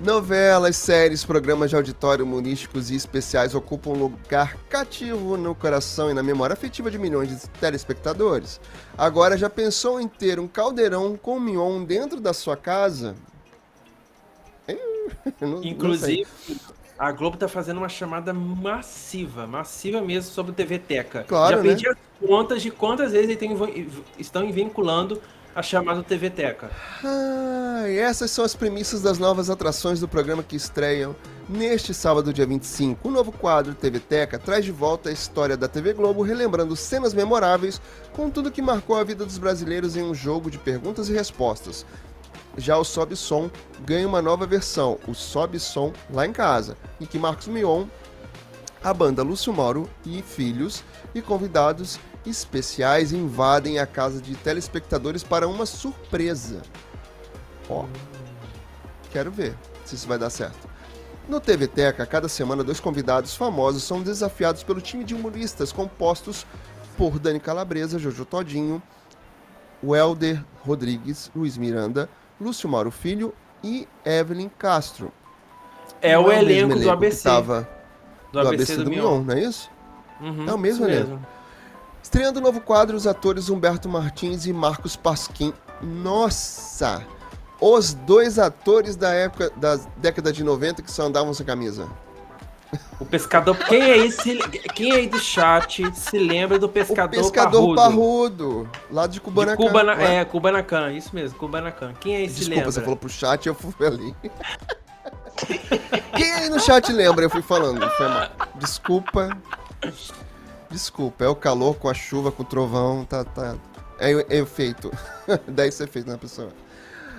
Novelas, séries, programas de auditório humorísticos e especiais ocupam um lugar cativo no coração e na memória afetiva de milhões de telespectadores. Agora já pensou em ter um caldeirão com Mion dentro da sua casa? Não- não. Inclusive, a Globo tá fazendo uma chamada massiva, massiva mesmo sobre o TV Teca. Claro, Já né? perdi as contas de quantas vezes ele tem, estão vinculando a chamada TV Teca. Ah, essas são as premissas das novas atrações do programa que estreiam neste sábado, dia 25. O novo quadro TV Teca traz de volta a história da TV Globo, relembrando cenas memoráveis com tudo que marcou a vida dos brasileiros em um jogo de perguntas e respostas. Já o Sobe Som ganha uma nova versão, o Sobe Som lá em casa, em que Marcos Mion, a banda Lúcio Mauro e Filhos e convidados especiais invadem a casa de telespectadores para uma surpresa. Ó, quero ver se isso vai dar certo. No TV Teca, cada semana, dois convidados famosos são desafiados pelo time de humoristas compostos por Dani Calabresa, Jojo Todinho, Welder Rodrigues, Luiz Miranda, Lúcio Mauro Filho e Evelyn Castro. É não o, é elenco, do ABC. Tava do, do ABC, ABC do, do Mion, não é isso? Uhum, é o mesmo elenco. Mesmo. Estreando o novo quadro, os atores Humberto Martins e Marcos Pasquim. Nossa! Os dois atores da época da década de 90 que só andavam sem camisa. O pescador. Quem é esse? Quem aí do chat se lembra do pescador, o pescador parrudo? parrudo lá de Kubanacan. De Cubana, é, Kubanacan, isso mesmo, Kubanacan. Quem é esse Desculpa, lembra? você falou pro chat e eu fui ali. Quem aí no chat lembra? Eu fui falando. Foi mal. Desculpa. Desculpa, é o calor com a chuva, com o trovão, tá. tá... É, é efeito. Dá esse efeito na pessoa.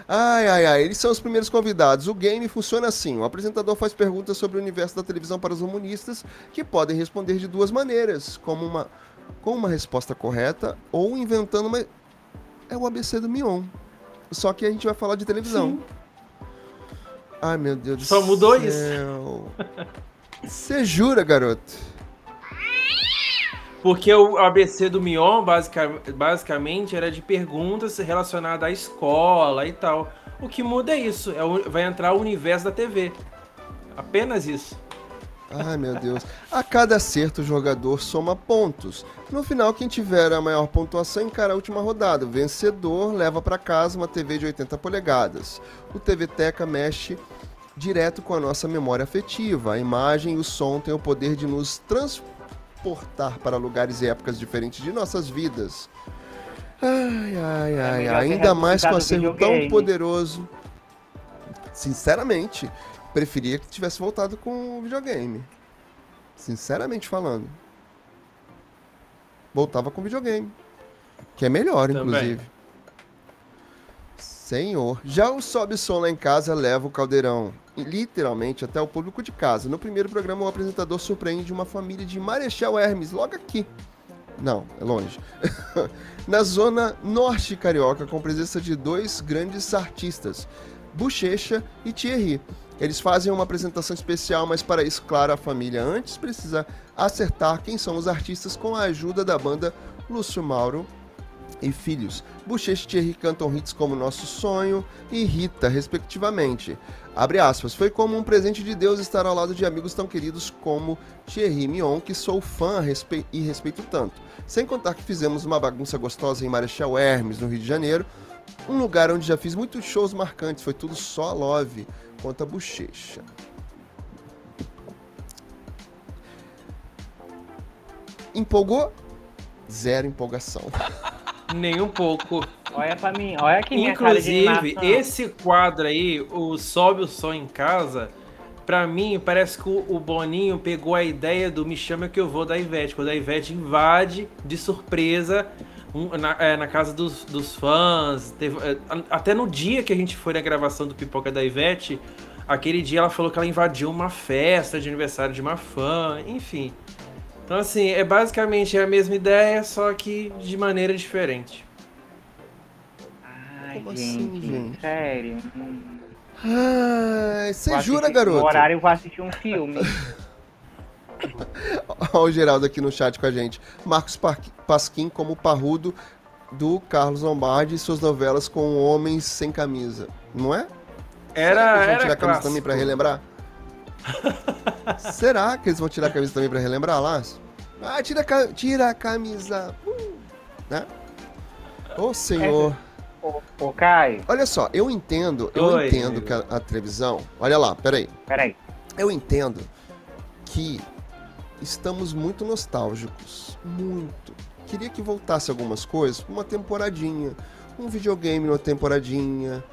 Ai, ai, ai, eles são os primeiros convidados. O game funciona assim: o apresentador faz perguntas sobre o universo da televisão para os humoristas, que podem responder de duas maneiras, como uma, com uma resposta correta ou inventando uma. É o ABC do Mion. Só que a gente vai falar de televisão. Sim. Ai, meu Deus do Só céu. Só mudou isso. Você jura, garoto? Porque o ABC do Mion, basic, basicamente, era de perguntas relacionadas à escola e tal. O que muda é isso, é, vai entrar o universo da TV. Apenas isso. Ai, meu Deus. A cada acerto, o jogador soma pontos. No final, quem tiver a maior pontuação encara a última rodada. O vencedor leva para casa uma TV de 80 polegadas. O TV Teca mexe direto com a nossa memória afetiva. A imagem e o som têm o poder de nos transportar transportar para lugares e épocas diferentes de nossas vidas. Ai, ai, é ai, ai. ainda mais com acervo tão poderoso. Sinceramente, preferia que tivesse voltado com o videogame. Sinceramente falando. Voltava com o videogame. Que é melhor, Também. inclusive. Senhor. Já o Sobe Som lá em casa leva o caldeirão literalmente até o público de casa. No primeiro programa, o apresentador surpreende uma família de Marechal Hermes, logo aqui. Não, é longe. Na zona norte carioca, com presença de dois grandes artistas, Bochecha e Thierry. Eles fazem uma apresentação especial, mas para isso, claro, a família antes precisa acertar quem são os artistas com a ajuda da banda Lúcio Mauro e Filhos. Bochecha e Thierry cantam hits como Nosso Sonho e Rita, respectivamente. Abre aspas, foi como um presente de Deus estar ao lado de amigos tão queridos como Thierry Mion, que sou fã e respeito tanto. Sem contar que fizemos uma bagunça gostosa em Marechal Hermes, no Rio de Janeiro, um lugar onde já fiz muitos shows marcantes, foi tudo só love, conta bochecha. Empolgou? Zero empolgação. Nem um pouco. Olha pra mim, olha minha Inclusive, esse quadro aí, o Sobe o Som em Casa, pra mim, parece que o, Boninho pegou a ideia do Me Chama Que Eu Vou da Ivete, quando a Ivete invade de surpresa na, é, na casa dos, dos fãs. Teve, é, até no dia que a gente foi na gravação do Pipoca da Ivete, aquele dia ela falou que ela invadiu uma festa de aniversário de uma fã, enfim. Então, assim, é basicamente a mesma ideia, só que de maneira diferente. Ai, Como gente, assim, gente? sério. Ai, você jura, garoto? No horário eu vou assistir um filme. Olha o Geraldo aqui no chat com a gente. Marcos Pasquim como parrudo do Carlos Lombardi e suas novelas com homens sem camisa. Não é? Era, era tirar a camisa também pra relembrar? Será que eles vão tirar a camisa também pra relembrar lá? Ah, tira a, tira a camisa. Uh, né? Ô, senhor. Ô, ô, Caio. Olha só, eu entendo, eu Oi, entendo que a, a, televisão. Olha lá, peraí. Peraí. Eu entendo que estamos muito nostálgicos. Muito. queria que voltasse algumas coisas, uma temporadinha, um videogame numa temporadinha,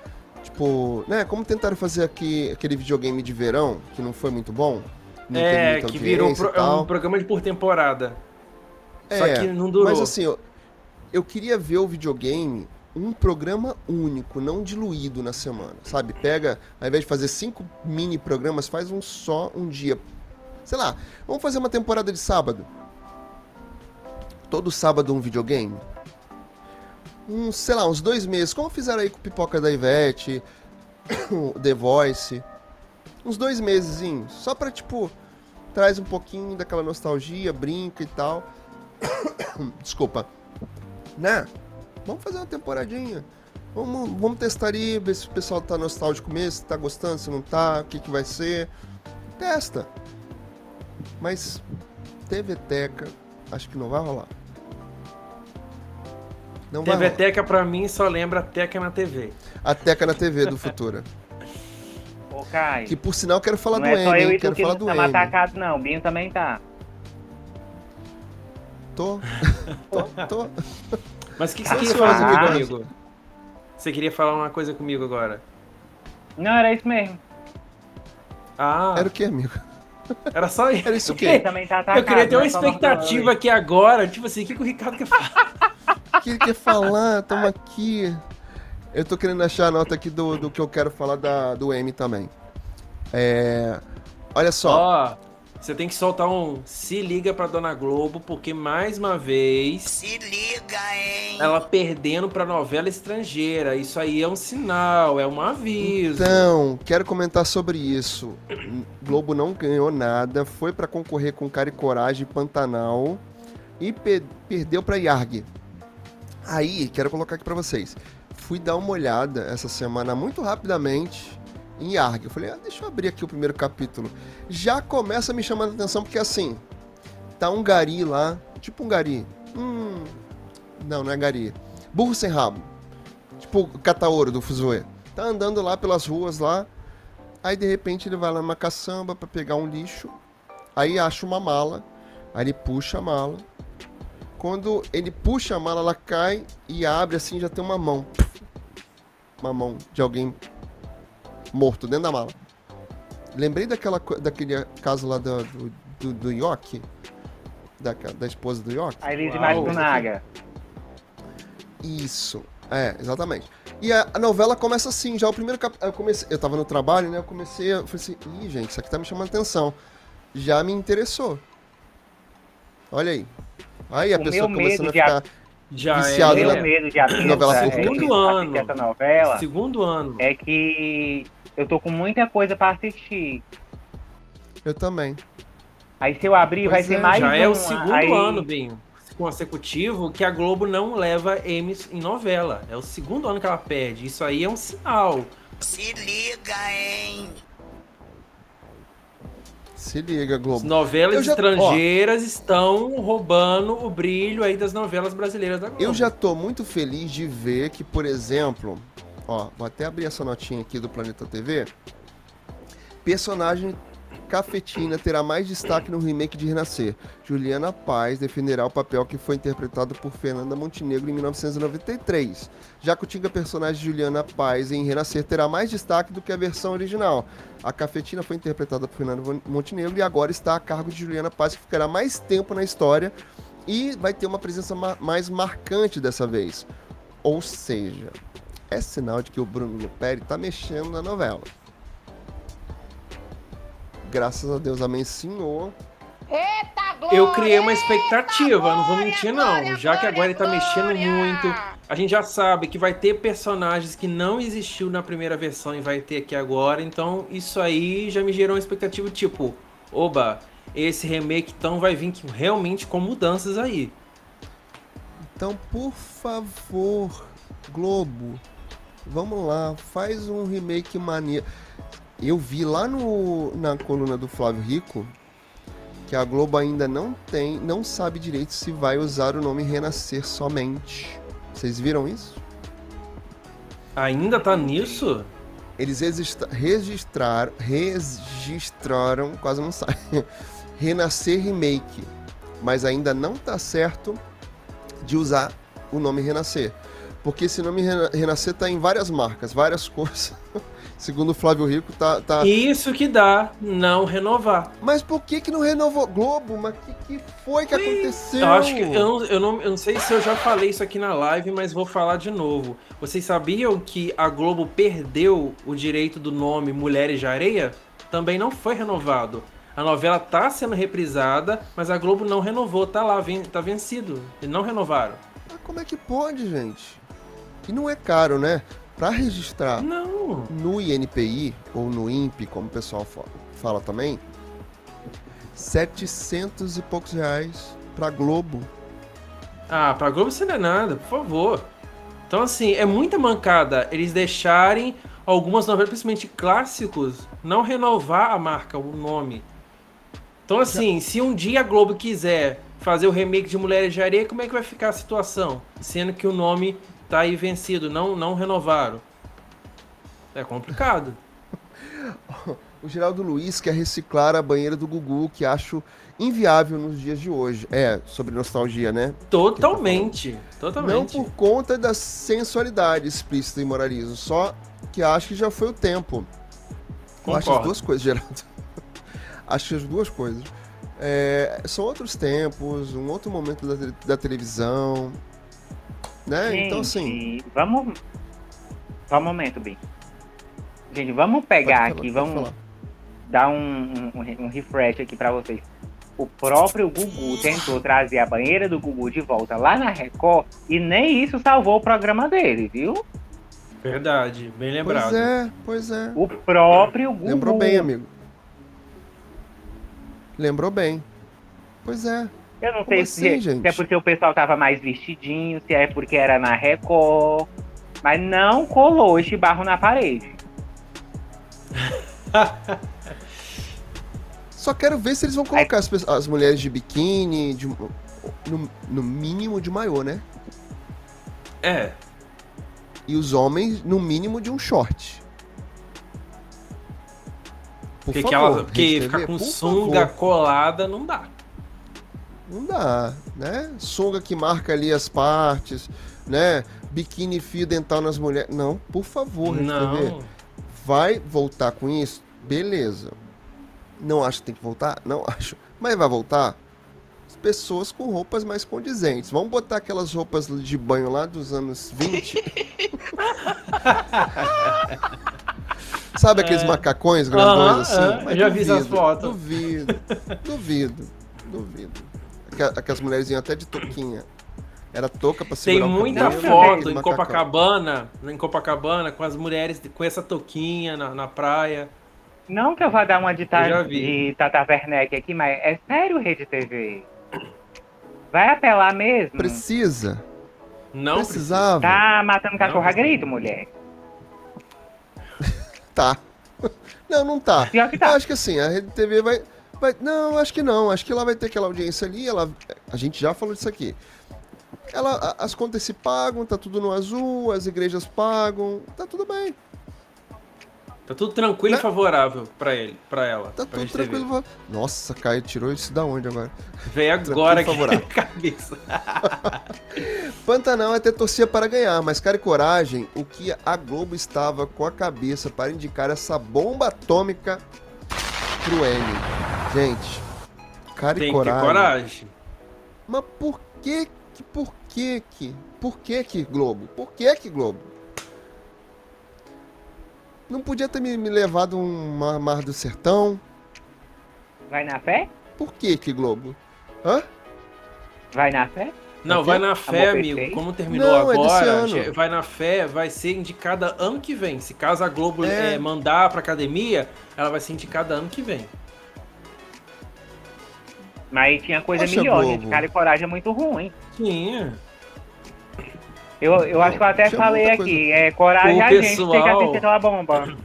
tipo, né, como tentaram fazer aqui, aquele videogame de verão, que não foi muito bom. não É, que virou pro- é um programa de por temporada. Só É, que não durou. Mas assim, eu, eu queria ver o videogame um programa único, não diluído na semana, sabe? Pega, ao invés de fazer cinco mini programas, faz um só um dia. Sei lá, vamos fazer uma temporada de sábado. Todo sábado um videogame. Uns, sei lá, uns dois meses, como fizeram aí com Pipoca da Ivete, The Voice. Uns dois meses, só pra, tipo, traz um pouquinho daquela nostalgia, brinca e tal. Desculpa. Né? Vamos fazer uma temporadinha. Vamos, vamos testar aí, ver se o pessoal tá nostálgico mesmo, se tá gostando, se não tá, o que, que vai ser. Testa. Mas TV Teca, acho que não vai rolar. Não TV. Teca pra mim só lembra a Teca na TV. A Teca na TV do Futura. Ô, Caio. Que por sinal eu quero falar não do é hein? Quero que falar não do estamos M. atacados, não. O Binho também tá. Tô. tô, tô. Mas o que, que Tá você queria falar comigo, amigo. Você queria falar uma coisa comigo agora? Não, era isso mesmo. Ah, Era o que, amigo? era só isso. Era isso o quê? também tá atacado. Eu queria ter não uma é só expectativa aqui agora, tipo assim, o que, que o Ricardo quer falar? O que ele quer falar? Tamo aqui. Eu tô querendo achar a nota aqui do, do que eu quero falar da, do M também. É. Olha só. Ó, você tem que soltar um se liga pra Dona Globo, porque mais uma vez Se liga, hein? ela perdendo pra novela estrangeira. Isso aí é um sinal, é um aviso. Então, quero comentar sobre isso. Globo não ganhou nada, foi pra concorrer com Cara e Coragem e Pantanal e pe- perdeu pra Yarg. Aí, quero colocar aqui pra vocês. Fui dar uma olhada essa semana muito rapidamente em Yarg. Eu falei, ah, deixa eu abrir aqui o primeiro capítulo. Já começa me chamando a atenção porque assim, tá um gari lá, tipo um gari. Hum, não, não é gari. Burro sem rabo. Tipo o Cataoro do Fuzue. Tá andando lá pelas ruas lá. Aí de repente ele vai lá numa caçamba pra pegar um lixo. Aí acha uma mala. Aí ele puxa a mala. Quando ele puxa a mala, ela cai e abre assim, já tem uma mão. Uma mão de alguém morto dentro da mala. Lembrei daquela, daquele caso lá do, do, do, do Yoki. Da, da esposa do Yoki. A Elise. Matsunaga. Isso. É, exatamente. E a, a novela começa assim, já o primeiro capítulo. Eu comecei, eu tava no trabalho, né? Eu comecei, eu falei assim, ih, gente, isso aqui tá me chamando atenção. Já me interessou. Olha aí. Aí a O pessoa meu começando a ficar. Já Viciado, Meu né? é medo de Novela é, Segundo ano. essa novela segundo ano. é que eu tô com muita coisa pra assistir. Eu também. Aí se eu abrir, vai Pois ser é, mais Já um. é o segundo aí... ano, Binho, consecutivo que a Globo não leva Emmys em novela. É o segundo ano que ela perde. Isso aí é um sinal. Se liga, hein? Se liga, As Globo. novelas Eu já- estrangeiras estão roubando o brilho aí das novelas brasileiras da Globo. Eu já tô muito feliz de ver que, por exemplo, ó, vou até abrir essa notinha aqui do Planeta TV. Personagem Cafetina terá mais destaque no remake de Renascer. Juliana Paz defenderá o papel que foi interpretado por Fernanda Montenegro em 1993. Jacutinga, personagem Juliana Paz em Renascer, terá mais destaque do que a versão original. A Cafetina foi interpretada por Fernanda Montenegro e agora está a cargo de Juliana Paz, que ficará mais tempo na história e vai ter uma presença ma- mais marcante dessa vez. Ou seja, é sinal de que o Bruno Luperi tá mexendo na novela. Graças a Deus, amém, senhor. Eu criei uma expectativa, não vou mentir não. Já que agora ele tá mexendo muito, a gente já sabe que vai ter personagens que não existiu na primeira versão e vai ter aqui agora. Então isso aí já me gerou uma expectativa tipo, oba, esse remake então vai vir que- realmente com mudanças aí. Então, por favor, Globo, vamos lá, faz um remake maneiro. Eu vi lá no, na coluna do Flávio Rico que a Globo ainda não tem, não sabe direito se vai usar o nome Renascer somente. Vocês viram isso? Ainda tá nisso? Eles registra- registraram, registraram, quase não sai, Renascer Remake, mas ainda não tá certo de usar o nome Renascer. Porque esse nome Rena- Renascer tá em várias marcas, várias cores. Segundo o Flávio Rico, tá. tá... Isso que dá não renovar. Mas por que que não renovou Globo? Mas o que, que foi que aconteceu? Eu acho que eu não, eu, não, eu não sei se eu já falei isso aqui na live, mas vou falar de novo. Vocês sabiam que a Globo perdeu o direito do nome Mulheres de Areia? Também não foi renovado. A novela tá sendo reprisada, mas a Globo não renovou, tá lá, ven- tá vencido. E não renovaram. Mas como é que pode, gente? E não é caro, né? Pra registrar Não. no INPI, ou no INPE, como o pessoal fa- fala também, 700 e poucos reais pra Globo. Ah, pra Globo isso não é nada, por favor. Então, assim, é muita mancada eles deixarem algumas novelas, principalmente clássicos, não renovar a marca, o nome. Então, assim, se um dia a Globo quiser fazer o remake de Mulheres de Areia, como é que vai ficar a situação? Sendo que o nome tá aí vencido, não, não renovaram. É complicado. O Geraldo Luiz quer reciclar a banheira do Gugu, que acho inviável nos dias de hoje. É, sobre nostalgia, né? Totalmente. Não Totalmente. por conta da sensualidade explícita e moralismo, só que acho que já foi o tempo. Eu acho as Concordo. duas coisas, Geraldo. acho as duas coisas. É, são outros tempos, um outro momento da, da televisão. Né? então, assim. Gente, Vamos. Só um momento, Bim. Gente, vamos pegar falar, aqui, vamos dar um, um, um refresh aqui pra vocês. O próprio Gugu tentou trazer a banheira do Gugu de volta lá na Record e nem isso salvou o programa dele, viu? Verdade, bem lembrado. Pois é, pois é. O próprio Gugu. Lembrou bem, amigo. Lembrou bem. Pois é. Eu não Como sei assim, se, gente? se é porque o pessoal tava mais vestidinho, se é porque era na Record. Mas não colou esse barro na parede. Só quero ver se eles vão colocar as, pe- as mulheres de biquíni, de- no, no mínimo de maiô, né? É, E os homens, no mínimo, de um short. Por porque, favor, aquela, porque Rede ficar com por sunga favor. colada não dá. Não dá, né? Sunga que marca ali as partes, né? Biquíni fio dental nas mulheres. Não, por favor, TV. Não. Vai voltar com isso? Beleza. Não acho que tem que voltar? Não acho. Mas vai voltar? As pessoas com roupas mais condizentes. Vamos botar aquelas roupas de banho lá dos anos 20? Sabe aqueles macacões grandões É. Aham, assim? aham, Mas já vi essas fotos. Duvido, duvido, duvido. Aquela- Aquelas mulheres iam até de touquinha. Era touca pra Tem segurar o muita foto aquele em. Copacabana, em Copacabana, com as mulheres com essa touquinha na, na praia. Não que eu vá dar uma de, ta, de Tata Werneck aqui, mas é sério, Rede TV? Vai apelar mesmo? Precisa? Não Precisava? Tá matando cachorro a grito, mulher. Tá. Não, não tá. Pior que tá. Eu acho que assim, a Rede TV vai, vai. Não, acho que não. Acho que ela vai ter aquela audiência ali. Ela, a gente já falou disso aqui. Ela, as contas se pagam, tá tudo no azul, as igrejas pagam, tá tudo bem. Tá tudo tranquilo Né? e favorável pra ele, para ela. Tá pra tudo tranquilo. Nossa, Caio tirou isso da onde agora? Veio agora aqui Tranquilo e na cabeça. Pantanal até torcia para ganhar, mas cara e coragem, o que a Globo estava com a cabeça para indicar essa bomba atômica pro N. Gente, cara Tem e coragem. coragem. Mas por que que, por que que, por que que Globo? Por que que Globo? Não podia ter me, me levado um mar, mar do sertão? Vai na fé? Por que que Globo? Hã? Vai na fé? Não, vai na fé, amigo. perfeito? Como terminou Não, é agora, che- vai na fé, vai ser indicada ano que vem. Se caso a Globo É. eh, mandar pra academia, ela vai ser indicada ano que vem. Mas tinha coisa Poxa, melhor, gente. Cara e coragem é muito ruim. Sim. Eu, eu acho que eu até Tinha falei aqui. É coragem O a gente tem que pessoal- assistir aquela bomba.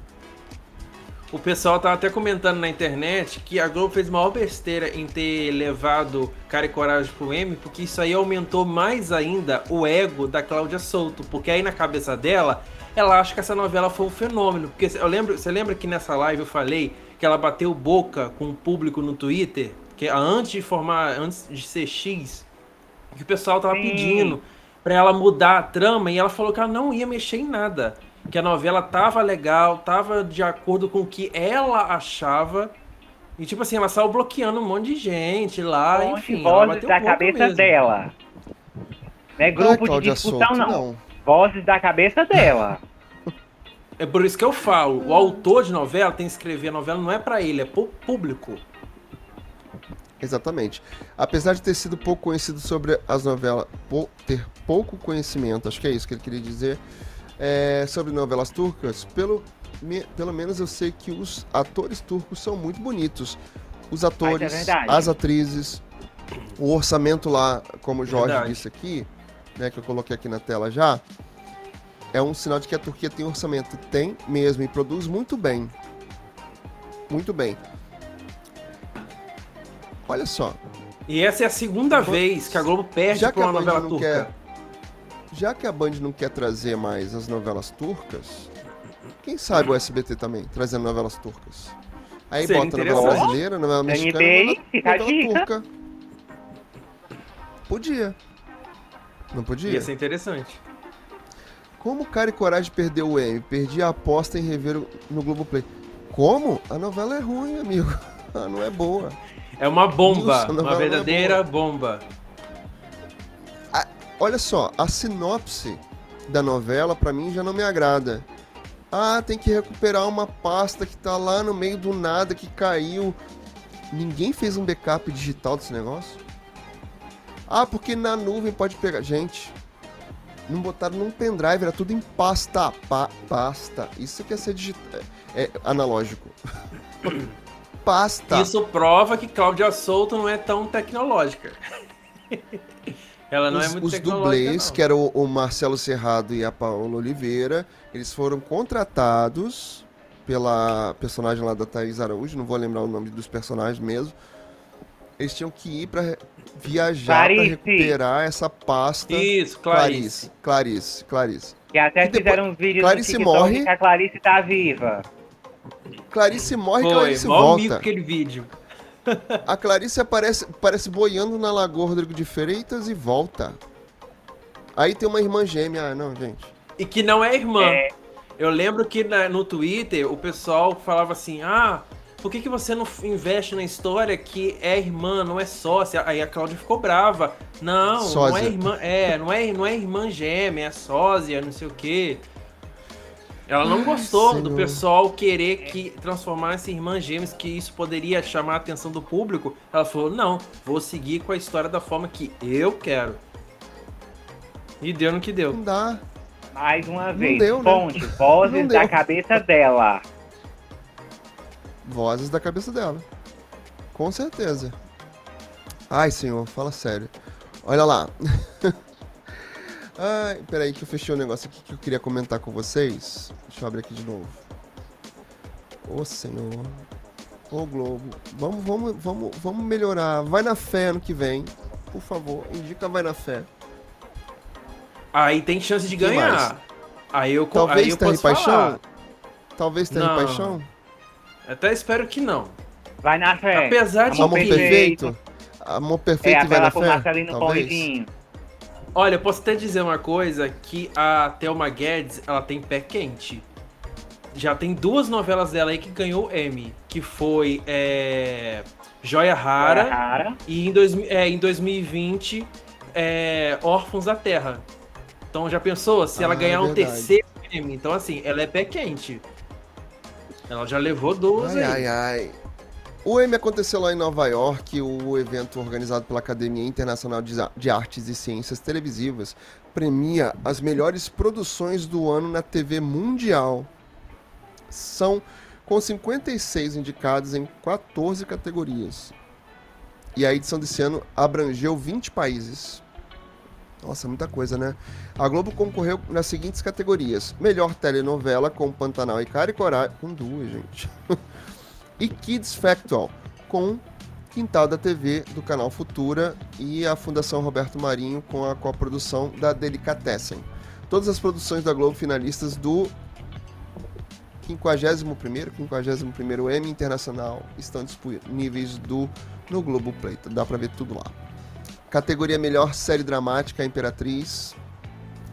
O pessoal tava até comentando na internet que a Globo fez maior besteira em ter levado Cara e Coragem pro M, porque isso aí aumentou mais ainda o ego da Cláudia Souto. Porque aí na cabeça dela, ela acha que essa novela foi um fenômeno. Porque eu lembro, você lembra que nessa live eu falei que ela bateu boca com o público no Twitter? Que antes de formar, antes de ser X, que o pessoal tava Sim. pedindo pra ela mudar a trama e ela falou que ela não ia mexer em nada. Que a novela tava legal, tava de acordo com o que ela achava. E tipo assim, ela saiu bloqueando um monte de gente lá, Fonte, enfim. vozes da cabeça mesmo. dela. Não é Ah, grupo de discussão, Souto, não. Vozes da cabeça dela. É por isso que eu falo, o autor de novela tem que escrever a novela, não é pra ele, é pro público. Exatamente. Apesar de ter sido pouco conhecido sobre as novelas, ter pouco conhecimento, acho que é isso que ele queria dizer, é, sobre novelas turcas, pelo, me- pelo menos eu sei que os atores turcos são muito bonitos. Os atores, verdade. as atrizes, o orçamento lá, como o Jorge Verdade. disse aqui, né, que eu coloquei aqui na tela já, é um sinal de que a Turquia tem orçamento. Tem mesmo, e produz muito bem. Muito bem. Olha só, E essa é a segunda vez que a Globo perde pra uma novela turca. quer- já que a Band não quer trazer mais as novelas turcas, quem sabe o SBT também, trazendo novelas turcas. Aí Seria bota novela brasileira, novela mexicana, NBI, novela, novela turca. Podia. Não podia? Ia ser interessante. Como cara e coragem perdeu o M? Perdi a aposta em rever no Globoplay. Como? A novela é ruim, amigo. Ah, não é boa. É uma bomba, Isso, a novela uma é verdadeira bomba. Olha só, a sinopse da novela pra mim já não me agrada. Ah, tem que recuperar uma pasta que tá lá no meio do nada que caiu. Ninguém fez um backup digital desse negócio? Ah, porque na nuvem pode pegar. Gente, não botaram num pendrive, era tudo em pasta. Pa- pasta. Isso quer ser digital. É, é analógico. pasta. Isso prova que Cláudia Souto não é tão tecnológica. Ela não os, é muito os dublês, não. que era o, o Marcelo Serrado e a Paola Oliveira, eles foram contratados pela personagem lá da Thaís Araújo, não vou lembrar o nome dos personagens mesmo. Eles tinham que ir para viajar para recuperar essa pasta. Isso, Clarice. Clarice, Clarice, Clarice. Que até E depois- fizeram uns vídeos Clarice morre. que a Clarice tá viva. Clarice morre, Foi, Clarice mó mico volta. aquele vídeo. A Clarice aparece, aparece boiando na Lagoa Rodrigo de Freitas e volta. Aí tem uma irmã gêmea. Ah, não, gente. E que não é irmã. É. Eu lembro que na- no Twitter o pessoal falava assim: ah, por que, que você não investe na história que é irmã, não é sócia? Aí a Cláudia ficou brava. Não, não Sósia. é irmã. É, não é, não é irmã gêmea, é sósia, não sei o quê. Ela não gostou do Senhor. pessoal querer que transformasse em irmãs gêmeas, que isso poderia chamar a atenção do público. Ela falou: não, vou seguir com a história da forma que eu quero. E deu no que deu. Não dá. Mais uma vez. deu, né? Fonte, vozes Não da deu. cabeça dela. Vozes da cabeça dela. Com certeza. Ai, senhor, fala sério. Olha lá. Ai, peraí que eu fechei um negócio aqui que eu queria comentar com vocês. Deixa eu abrir aqui de novo. Ô, senhor. Ô, Globo. Vamos, vamos, vamos, vamos melhorar. Vai na fé ano que vem. Por favor, indica vai na fé. Aí tem chance de Que mais? ganhar. Aí eu, co- aí Talvez eu Terra posso Paixão. falar. Talvez Terra Não. Paixão. Até espero que não. Vai na fé. Apesar de Amor perfeito. Amor É, perfeito e vai na fé. Marcelino Talvez. Pãozinho. Olha, eu posso até dizer uma coisa, que a Thelma Guedes, ela tem pé quente. Já tem duas novelas dela aí que ganhou Emmy, que foi é, Joia Rara Era rara. e em, dois, é, em 2020 é, Órfãos da Terra. Então já pensou se ela Ah, ganhar um verdade. terceiro Emmy? Então assim, ela é pé quente. Ela já levou duas Ai, aí. ai, ai. O M aconteceu lá em Nova York, o evento organizado pela Academia Internacional de Artes e Ciências Televisivas premia as melhores produções do ano na TV mundial. São com 56 indicados em 14 categorias. E a edição desse ano abrangeu 20 países. Nossa, muita coisa, né? A Globo concorreu nas seguintes categorias: Melhor telenovela com Pantanal e Cara e Coragem. Com duas, gente. e Kids Factual, com Quintal da TV do canal Futura e a Fundação Roberto Marinho com a coprodução da Delicatessen. Todas as produções da Globo finalistas do 51º, 51º Emmy Internacional estão disponíveis do, no Globoplay. Dá pra ver tudo lá. Categoria Melhor Série Dramática, A Imperatriz.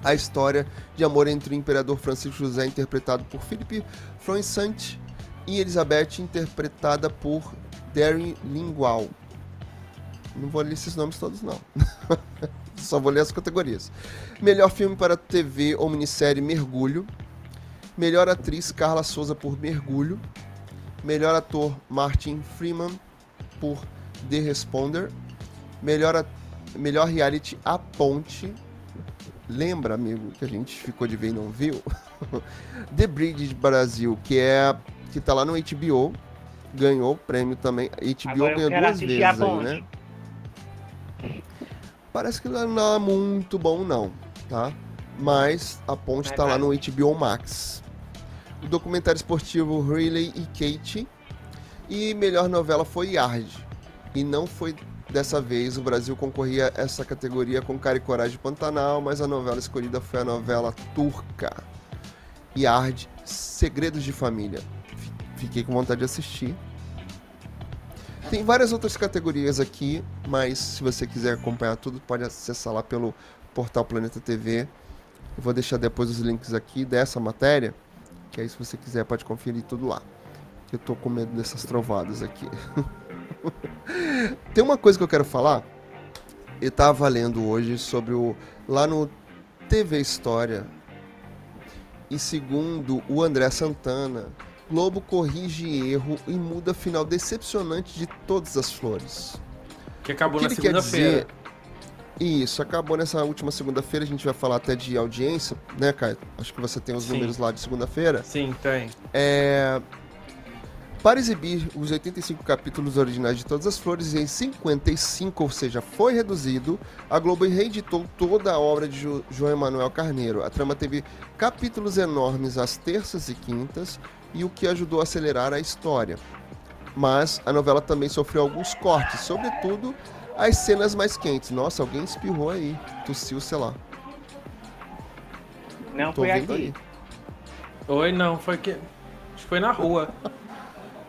A história de amor entre o Imperador Francisco José, interpretado por Philippe Froissart, e Elizabeth, interpretada por Darren Lingual. Não vou ler esses nomes todos, não. Só vou ler as categorias. Melhor filme para TV ou minissérie Mergulho. Melhor atriz Carla Souza por Mergulho. Melhor ator Martin Freeman por The Responder. Melhor, melhor reality A Ponte. Lembra, amigo, que a gente ficou de ver e não viu? The Bridge Brasil, que é que tá lá no HBO, ganhou o prêmio também. HBO Agora ganhou duas vezes aí, né? Parece que não é muito bom não, tá? Mas a ponte É tá lá no. HBO Max. O documentário esportivo Riley e Kate e melhor novela foi Yard. E não foi dessa vez, o Brasil concorria a essa categoria com Cara e Coragem Pantanal, mas a novela escolhida foi a novela turca. Yard, Segredos de Família. Fi- Fiquei com vontade de assistir. Tem várias outras categorias aqui, mas se você quiser acompanhar tudo, pode acessar lá pelo portal Planeta TV. Eu vou deixar depois os links aqui dessa matéria, que aí se você quiser pode conferir tudo lá. Eu tô com medo dessas trovadas aqui. Tem uma coisa que eu quero falar. Eu tava lendo hoje sobre o lá no TV História. E segundo o André Santana, Globo corrige erro e muda final decepcionante de todas as flores. Que acabou que na segunda-feira. Isso, acabou nessa última segunda-feira, a gente vai falar até de audiência, né, Caio? Acho que você tem os Sim. números lá de segunda-feira. Sim, tem. É... Para exibir os 85 capítulos originais de Todas as Flores em 55, ou seja, foi reduzido, a Globo reeditou toda a obra de jo João Emanuel Carneiro. A trama teve capítulos enormes às terças e quintas, e o que ajudou a acelerar a história. Mas a novela também sofreu alguns cortes, sobretudo as cenas mais quentes. Nossa, alguém espirrou aí, tossiu, sei lá. Não Tô foi aqui. aí. Oi, não, foi que. Foi na rua.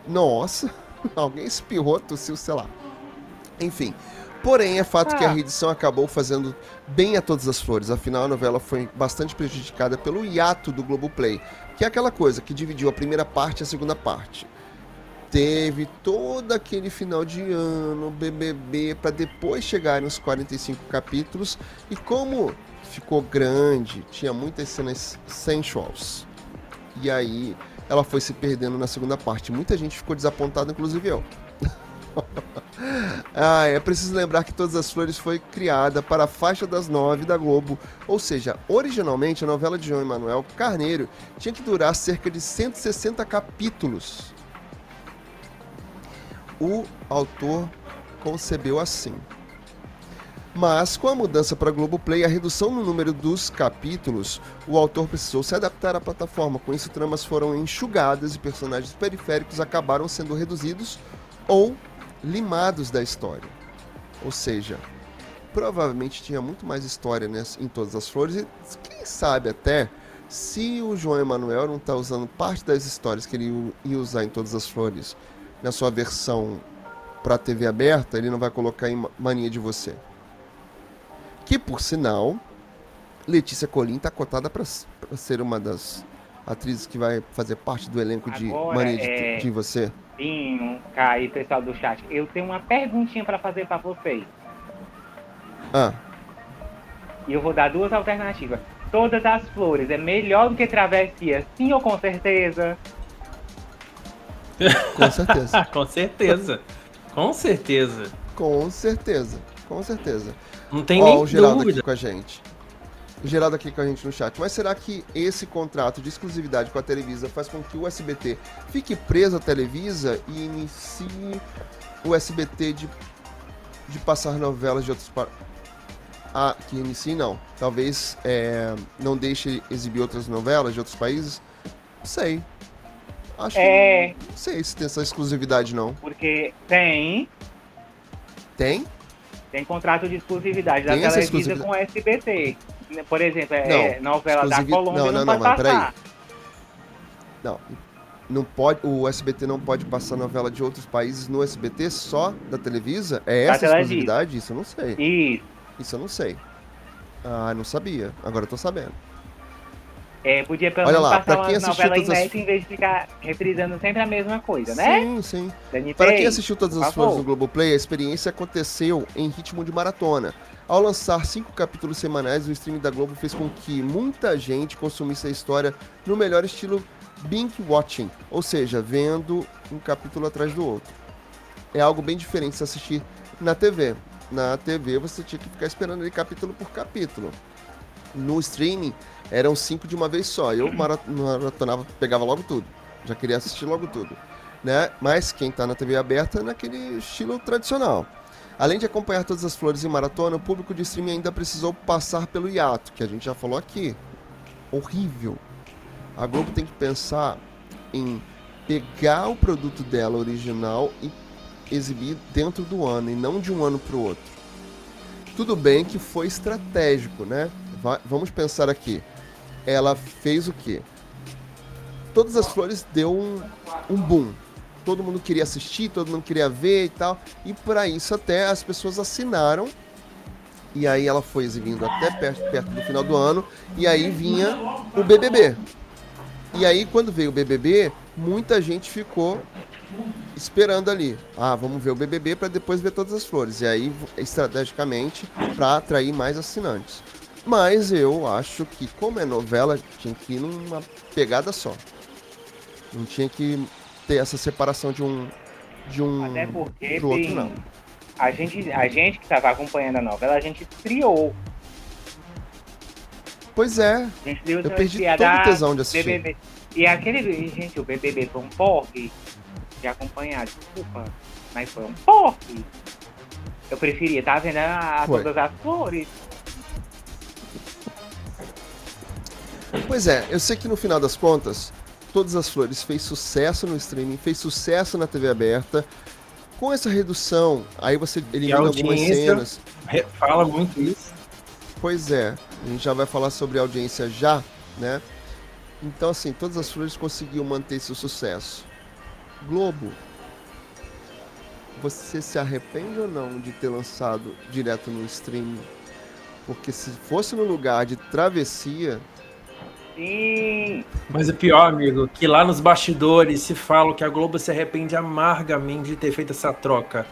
Nossa, alguém espirrou, tossiu, sei lá. Enfim. Porém, é fato que a Ah. reedição acabou fazendo bem a todas as flores. Afinal, a novela foi bastante prejudicada pelo hiato do Globoplay, que é aquela coisa que dividiu a primeira parte e a segunda parte. Teve todo aquele final de ano, BBB, para depois chegar nos 45 capítulos. E como ficou grande, tinha muitas cenas sensuals. E aí ela foi se perdendo na segunda parte. Muita gente ficou desapontada, inclusive eu. ah, é preciso lembrar que Todas as Flores foi criada para a faixa das nove da Globo. Ou seja, originalmente a novela de João Emanuel Carneiro tinha que durar cerca de 160 capítulos. O autor concebeu assim. Mas com a mudança para Globoplay e a redução no número dos capítulos, o autor precisou se adaptar à plataforma. Com isso, tramas foram enxugadas e personagens periféricos acabaram sendo reduzidos ou limados da história. Ou seja, provavelmente tinha muito mais história nessa- em Todas as Flores e quem sabe até se o João Emanuel não está usando parte das histórias que ele ia usar em Todas as Flores na sua versão para TV aberta, ele não vai colocar em Ma- Mania de Você. Que, por sinal, Letícia Colim tá cotada para ser uma das atrizes que vai fazer parte do elenco de Agora, Mania de, é- de Você. Caio, pessoal do chat, eu tenho uma perguntinha pra fazer pra vocês. Ah, E eu vou dar duas alternativas. Todas as flores é melhor do que travessia, sim ou com certeza? com certeza. Com certeza. Com certeza. com certeza. Com certeza. Não tem Ó, nem o Geraldo dúvida. aqui com a gente. O Geraldo aqui com a gente no chat. Mas será que esse contrato de exclusividade com a Televisa faz com que o SBT fique preso à Televisa e inicie o SBT de, de passar novelas de outros pa- Ah, que inicie não. Talvez é, não deixe exibir outras novelas de outros países? Não sei. Acho É. que não sei se tem essa exclusividade não. Porque tem, Tem? tem contrato de exclusividade da Tem essa Televisa com o SBT. Por exemplo, é, Não, novela da Colômbia não, não, não, não, pode mas peraí. passar. Não. não pode, o SBT não pode passar novela de outros países no SBT só da Televisa? É essa a exclusividade? Isso eu não sei. Isso. Isso eu não sei. Ah, não sabia. Agora eu tô sabendo. É, podia pelo menos lá, passar uma novela todas as- inédita em vez de ficar reprisando sempre a mesma coisa, né? Sim, sim. Para quem assistiu todas as favor. no Globoplay, a experiência aconteceu em ritmo de maratona. Ao lançar cinco capítulos semanais, o streaming da Globo fez com que muita gente consumisse a história no melhor estilo binge watching, ou seja, vendo um capítulo atrás do outro. É algo bem diferente de se assistir na TV. Na TV você tinha que ficar esperando ali capítulo por capítulo. No streaming eram cinco de uma vez só. Eu mara- maratonava, pegava logo tudo. Já queria assistir logo tudo né? Mas quem tá na TV aberta é naquele estilo tradicional. Além de acompanhar todas as flores em maratona, o público de streaming ainda precisou passar pelo hiato, que a gente já falou aqui. Horrível. A Globo tem que pensar em pegar o produto dela original e exibir dentro do ano e não de um ano para o outro. Tudo bem que foi estratégico, né? Va- vamos pensar aqui. Ela fez o quê? Todas as flores deu um, um boom. Todo mundo queria assistir, todo mundo queria ver e tal. E para isso até as pessoas assinaram. E aí ela foi exibindo até perto, perto do final do ano. E aí vinha o BBB. E aí quando veio o BBB, muita gente ficou esperando ali. Ah, vamos ver o BBB para depois ver todas as flores. E aí, estrategicamente, para atrair mais assinantes. Mas eu acho que, como é novela, tinha que ir numa pegada só. Não tinha que ter essa separação de um. De um. Até porque do outro, tem- não. a gente, a gente que estava acompanhando a novela, a gente criou. Pois é, A gente deu eu perdi todo o tesão de assistir. BBB. E aquele, gente, o BBB foi um porre de acompanhar, desculpa, mas foi um porre. Eu preferia estar vendo a, Foi. todas as flores. Pois é, eu sei que no final das contas, Todas as Flores fez sucesso no streaming, fez sucesso na TV aberta. Com essa redução, aí você elimina algumas cenas. Fala muito isso. Pois é, a gente já vai falar sobre audiência já, né? Então, assim, Todas as Flores conseguiu manter seu sucesso. Globo, você se arrepende ou não de ter lançado direto no streaming? Porque se fosse no lugar de travessia, Sim, Mas o pior, amigo, que lá nos bastidores se fala que a Globo se arrepende amargamente de ter feito essa troca.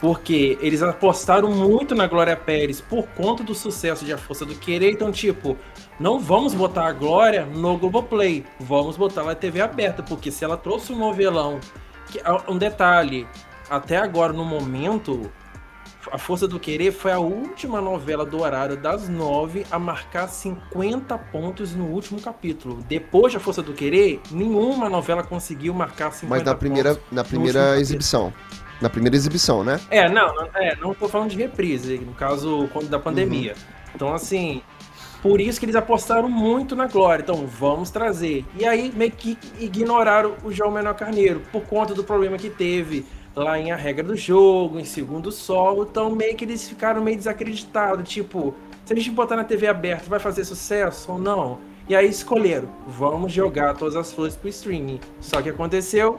Porque eles apostaram muito na Glória Pérez por conta do sucesso de A Força do Querer. Então, tipo, não vamos botar a Glória no Globoplay. Vamos botar ela na TV aberta. Porque se ela trouxe um novelão. Que, ah, um detalhe, até agora, no momento, A Força do Querer foi a última novela do horário das nove a marcar 50 pontos no último capítulo. Depois de A Força do Querer, nenhuma novela conseguiu marcar 50 mas na primeira, na primeira capítulo. exibição. Na primeira exibição, né? É, não, é, não tô falando de reprise, no caso quando da pandemia. Então, assim, por isso que eles apostaram muito na Glória. Então, vamos trazer. E aí, meio que ignoraram o João Menor Carneiro, por conta do problema que teve lá em A Regra do Jogo, em Segundo Sol. Então, meio que eles ficaram meio desacreditados. Tipo, se a gente botar na TV aberta, vai fazer sucesso ou não? E aí escolheram, vamos jogar todas as flores pro streaming. Só que aconteceu,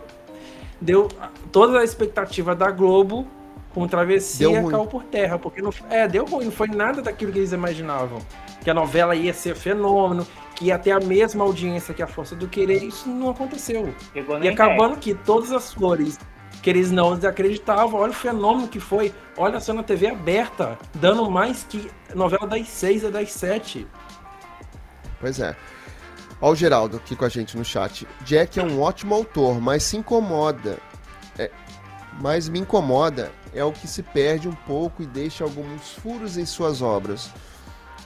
deu toda a expectativa da Globo com travessia caiu por terra, porque não, é, deu ruim, não foi nada daquilo que eles imaginavam. Que a novela ia ser fenômeno, que ia ter a mesma audiência que a Força do Querer, isso não aconteceu. E acabando que todas as flores que eles não acreditavam, olha o fenômeno que foi, olha só na TV aberta, dando mais que novela das seis e das sete. Pois é. Ó o Geraldo aqui com a gente no chat. Jack é um ótimo autor, mas se incomoda. É, mas me incomoda é o que se perde um pouco e deixa alguns furos em suas obras.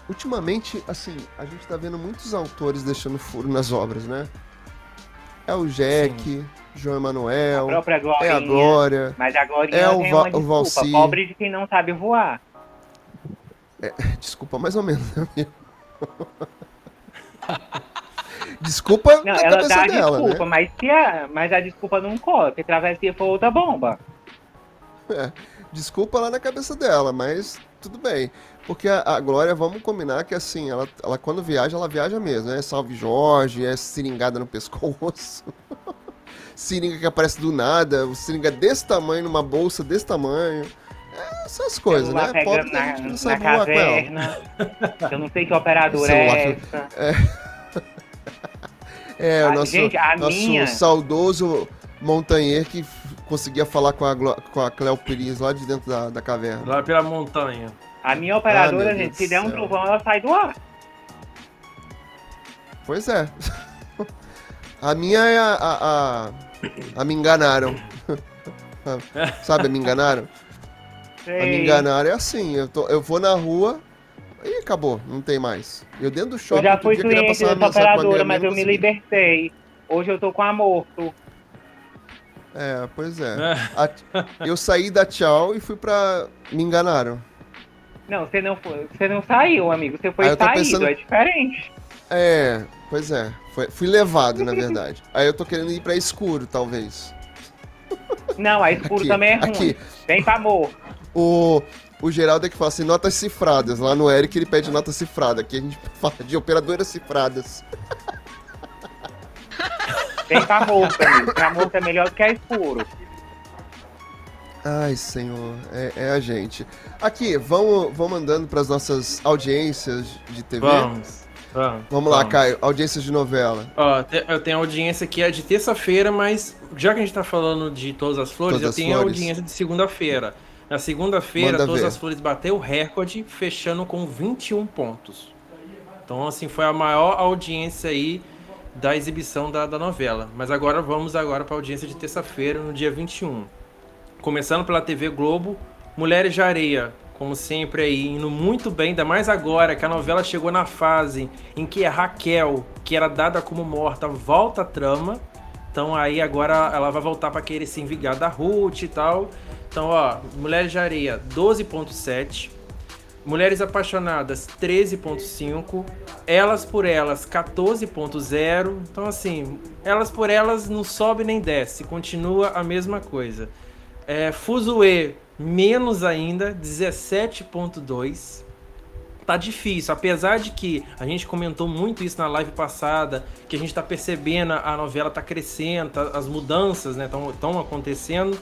Ultimamente, assim, a gente tá vendo muitos autores deixando furo nas obras, né? É o Jack, João A Emanuel, própria Glorinha. é a Glória. Mas a Glorinha É o Va- o Valci. pobre de quem não sabe voar. Desculpa, mais ou menos, amigo. Desculpa Não, ela dá a dela, desculpa, né? mas, se a, mas a desculpa não cola, porque travessia foi outra bomba. É, desculpa lá na cabeça dela, mas tudo bem. Porque a, a Glória, vamos combinar que assim, ela, ela quando viaja, ela viaja mesmo. É Salve Jorge, é seringada no pescoço. seringa que aparece do nada, o seringa desse tamanho, numa bolsa desse tamanho. É, essas coisas, né? Pobre que a na, gente não na sabe voar com ela. Eu não sei que operadora é essa. É, o Ah, nosso, gente, a nosso minha- saudoso montanheiro que conseguia falar com a, com a Cleo Pires lá de dentro da, da caverna. Lá pela montanha. A minha Ah, operadora, meu gente, se der um trovão, ela sai do ar. Pois é. A minha é a. A, a, a me enganaram. Sabe, a me enganaram? A me Sei. enganaram é assim, eu, tô- eu vou na rua e acabou, não tem mais. Eu dentro do Eu shopping já outro fui cliente dessa operadora, mas eu me consegui. libertei. Hoje eu tô com a morto. É, pois é. A- eu saí da tchau e fui pra. Me enganaram. Não, você não foi, você não saiu, amigo. Você foi saído, pensando- é diferente. É, pois é. Foi- fui levado, na verdade. Aí eu tô querendo ir pra escuro, talvez. Não, a escuro Aqui, também é ruim. aqui. Vem pra morto. O, o Geraldo é que fala assim, notas cifradas. Lá no Eric ele pede nota cifrada. Aqui a gente fala de operadoras cifradas. Vem pra morto, amigo. Pra morto é melhor do que a escuro. Ai, senhor, é, é a gente. Aqui, vamos, vamos andando pras nossas audiências de TV. Vamos. Vamos, Vamos lá, Caio, audiências de novela. Ó, te- eu tenho audiência que é de terça-feira, mas já que a gente tá falando de Todas as Flores, Todas eu as tenho Flores. audiência de segunda-feira. Na segunda-feira, Todas ver. as Flores bateu o recorde, fechando com 21 pontos. Então, assim, foi a maior audiência aí da exibição da, da novela. Mas agora vamos agora para a audiência de terça-feira, no dia 21. Começando pela TV Globo, Mulheres de Areia, como sempre aí, indo muito bem, ainda mais agora que a novela chegou na fase em que a Raquel, que era dada como morta, volta à trama. Então aí agora ela vai voltar para querer se envigar da Ruth e tal. Então, ó, Mulheres de Areia 12.7, Mulheres Apaixonadas 13.5, Elas por Elas 14.0. Então assim, Elas por Elas não sobe nem desce, continua a mesma coisa. É, Fuzue menos ainda, 17.2. Tá difícil, apesar de que a gente comentou muito isso na live passada, que a gente tá percebendo a novela tá crescendo, tá- as mudanças, né, estão acontecendo,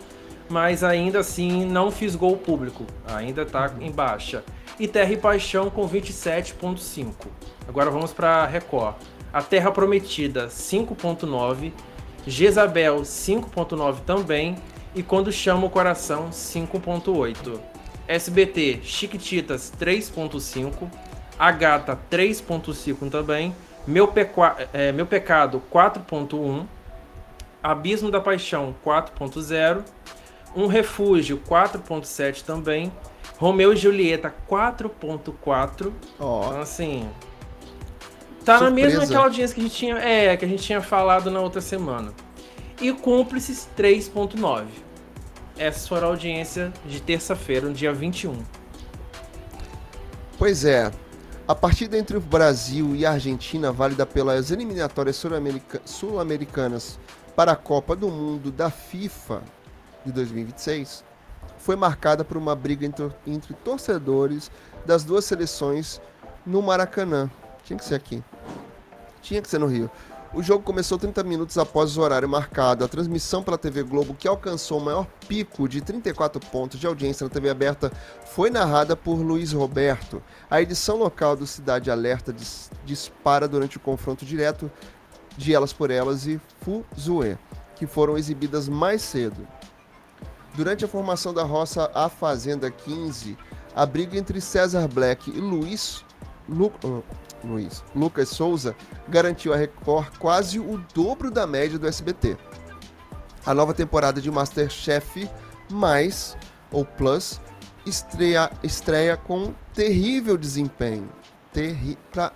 mas ainda assim não fisgou o público, ainda tá em baixa. E Terra e Paixão com 27.5. Agora vamos para Record. A Terra Prometida 5.9, Jezabel 5.9 também e Quando Chama o Coração 5.8. SBT Chiquititas 3.5, A Gata 3.5 também, Meu, Pequa- é, Meu Pecado 4.1, Abismo da Paixão 4.0, Um Refúgio 4.7 também, Romeu e Julieta 4.4. Ó, Então, assim. Tá na mesma Surpresa. aquela audiência que a gente tinha. É, que a gente tinha falado na outra semana. E Cúmplices 3.9. Essa foi a audiência de terça-feira, no dia 21. Pois é. A partida entre o Brasil e a Argentina, válida pelas eliminatórias sul-america- sul-americanas para a Copa do Mundo da FIFA de 2026, foi marcada por uma briga entre, entre torcedores das duas seleções no Maracanã. Tinha que ser aqui. Tinha que ser no Rio. O jogo começou 30 minutos após o horário marcado. A transmissão pela TV Globo, que alcançou o maior pico de 34 pontos de audiência na TV aberta, foi narrada por Luiz Roberto. A edição local do Cidade Alerta dis- dispara durante o confronto direto de Elas por Elas e Fuzue, que foram exibidas mais cedo. Durante a formação da roça A Fazenda 15, a briga entre César Black e Luiz, Lu- ah, Luiz Lucas Souza garantiu a Record quase o dobro da média do SBT. A nova temporada de Masterchef Mais ou Plus estreia, estreia com terrível desempenho. Terri pra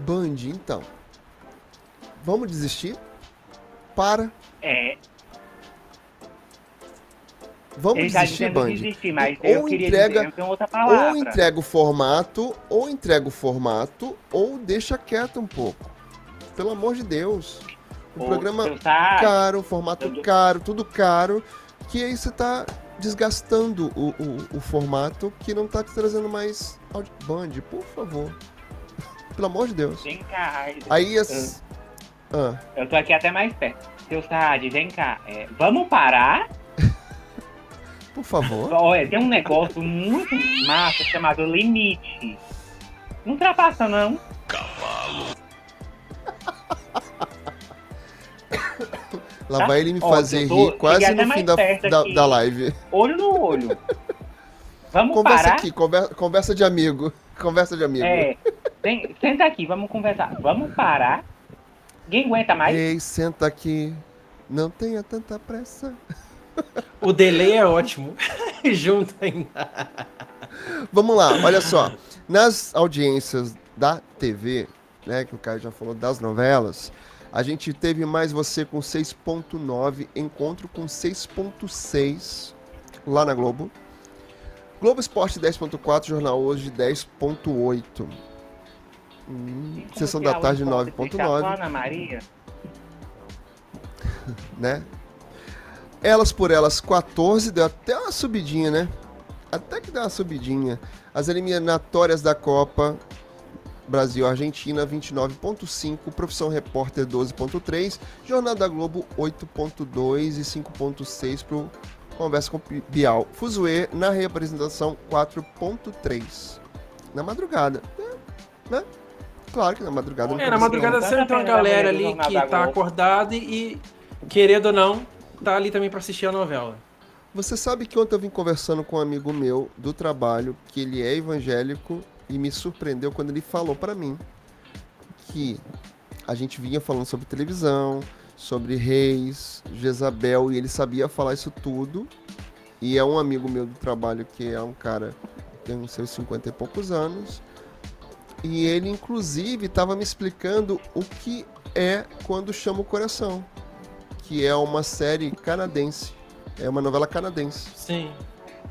Band, então. Vamos desistir? Para. É, Vamos ele tá desistir, Band. desistir, mas Ou eu entrega- dizer, eu. Ou entrega o formato, ou entrega o formato, ou deixa quieto um pouco. Pelo amor de Deus. O Ou, programa sabe, caro, formato eu- caro, tudo caro, que aí você tá desgastando o, o, o formato que não tá te trazendo mais áudio. Band, por favor. Pelo amor de Deus. Vem cá, Aí as. Ah, eu tô aqui até mais perto. Seu Sad, vem cá. É, vamos parar? Por favor. Olha, tem um negócio muito massa chamado limite. Não ultrapassa, não. Lá Tá? vai ele me Ó, fazer tô- rir quase no fim da, da, da live. Olho no olho. Vamos Conversa parar? aqui, conversa, conversa de amigo. Conversa de amigo. É. Senta aqui, vamos conversar. Vamos parar? Ninguém aguenta mais? Ei, senta aqui. Não tenha tanta pressa. O delay é ótimo. Junto ainda. Vamos lá, olha só. Nas audiências da TV, né, que o Caio já falou das novelas, a gente teve mais você com 6.9, encontro com 6.6 lá na Globo. Globo Esporte 10.4, Jornal Hoje 10.8. Hum, sessão que da é tarde encontro? Você tá com a 9.9, Ana Maria? né? Elas por Elas 14, deu até uma subidinha, né? Até que deu uma subidinha. As eliminatórias da Copa Brasil-Argentina 29.5, Profissão Repórter 12.3, Jornal da Globo 8.2 e 5.6 pro Conversa com Bial. Fuzue na representação 4.3. Na madrugada, né? né? Claro que na madrugada. não É, na madrugada sempre tem uma da galera ali que tá acordada e, e, querendo ou não, tá ali também pra assistir a novela. Você sabe que ontem eu vim conversando com um amigo meu do trabalho, que ele é evangélico, e me surpreendeu quando ele falou pra mim que a gente vinha falando sobre televisão, sobre reis, Jezabel, e ele sabia falar isso tudo. E é um amigo meu do trabalho que é um cara tem uns seus 50 e poucos anos. E ele, inclusive, estava me explicando o que é Quando Chama o Coração, que é uma série canadense. É uma novela canadense. Sim.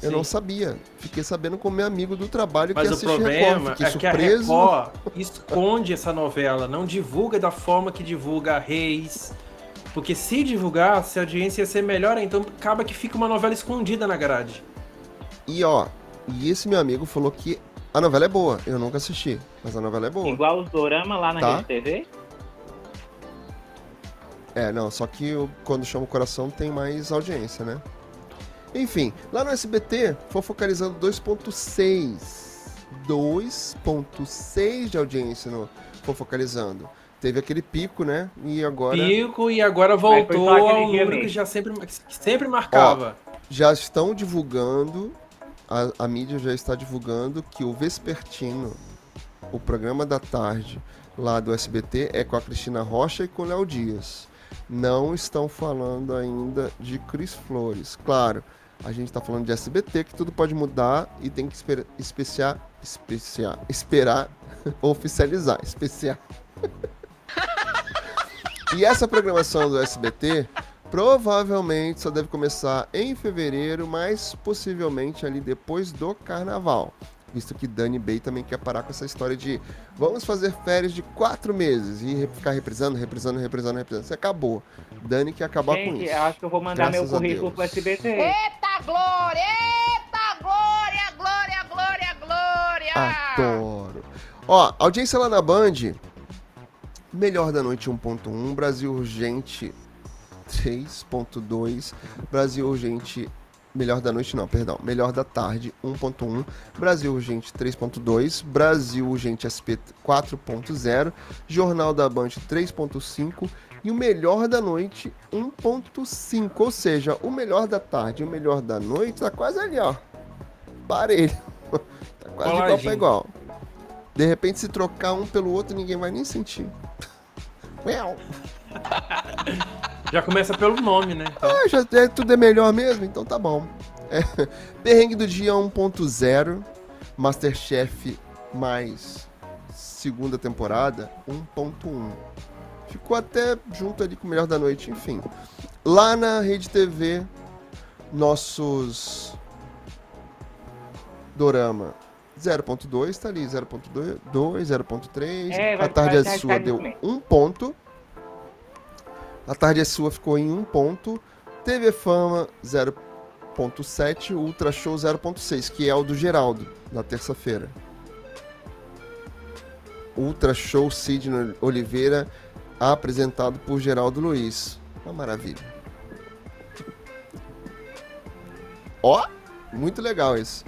Eu sim. não sabia. Fiquei sabendo com meu amigo do trabalho Mas que o assiste problema Record. Fiquei é que a surpreso. Record esconde essa novela, não divulga da forma que divulga Reis. Porque se divulgasse, a audiência ia ser melhor, então acaba que fica uma novela escondida na grade. E ó, e esse meu amigo falou que a novela é boa. Eu nunca assisti, mas a novela é boa. Igual os dorama lá na Tá. Rede TV? É, não, só que o quando chama o coração tem mais audiência, né? Enfim, lá no SBT foi focalizando 2.6. 2.6 de audiência no foi focalizando. Teve aquele pico, né? E agora Pico e agora voltou ao número que já sempre, que sempre marcava. já estão divulgando, a, a mídia já está divulgando que o Vespertino, o programa da tarde lá do SBT, é com a Cristina Rocha e com o Léo Dias. Não estão falando ainda de Cris Flores. Claro, a gente está falando de SBT, que tudo pode mudar e tem que esper, especiar, especiar, esperar oficializar. Especiar. E essa programação do SBT provavelmente só deve começar em fevereiro, mas possivelmente ali depois do carnaval. Visto que Dani Bay também quer parar com essa história de vamos fazer férias de quatro meses e ficar reprisando, reprisando, reprisando, reprisando. Isso acabou. Dani quer acabar com Gente, isso. eu acho que eu vou mandar Graças meu a currículo pro SBT. Eita glória! Eita glória, glória, glória, glória! Adoro. Ó, audiência lá na Band. Melhor da noite 1.1, Brasil Urgente 3.2, Brasil Urgente Melhor da noite não, perdão. Melhor da tarde 1.1, Brasil Urgente 3.2, Brasil Urgente SP 4.0, Jornal da Band 3.5 e o melhor da noite 1.5, ou seja, o melhor da tarde e o melhor da noite tá quase ali, ó. Parelho. tá quase igual pra Coladinho. igual. De repente, se trocar um pelo outro, ninguém vai nem sentir. Uau. Já começa pelo nome, né? Então, Ah, já é, tudo é melhor mesmo, então tá bom. É, Perrengue do dia 1.0, Masterchef mais segunda temporada 1.1. Ficou até junto ali com o melhor da noite, enfim. Lá na Rede TV, nossos Dorama 0.2, tá ali 0.2, 0.3. É, a tarde é sua deu também. um ponto. A tarde é sua ficou em um ponto. TV Fama 0.7, Ultra Show 0.6, que é o do Geraldo, na terça-feira. Ultra Show Sidney Oliveira, apresentado por Geraldo Luiz. Uma maravilha. Ó, muito legal isso.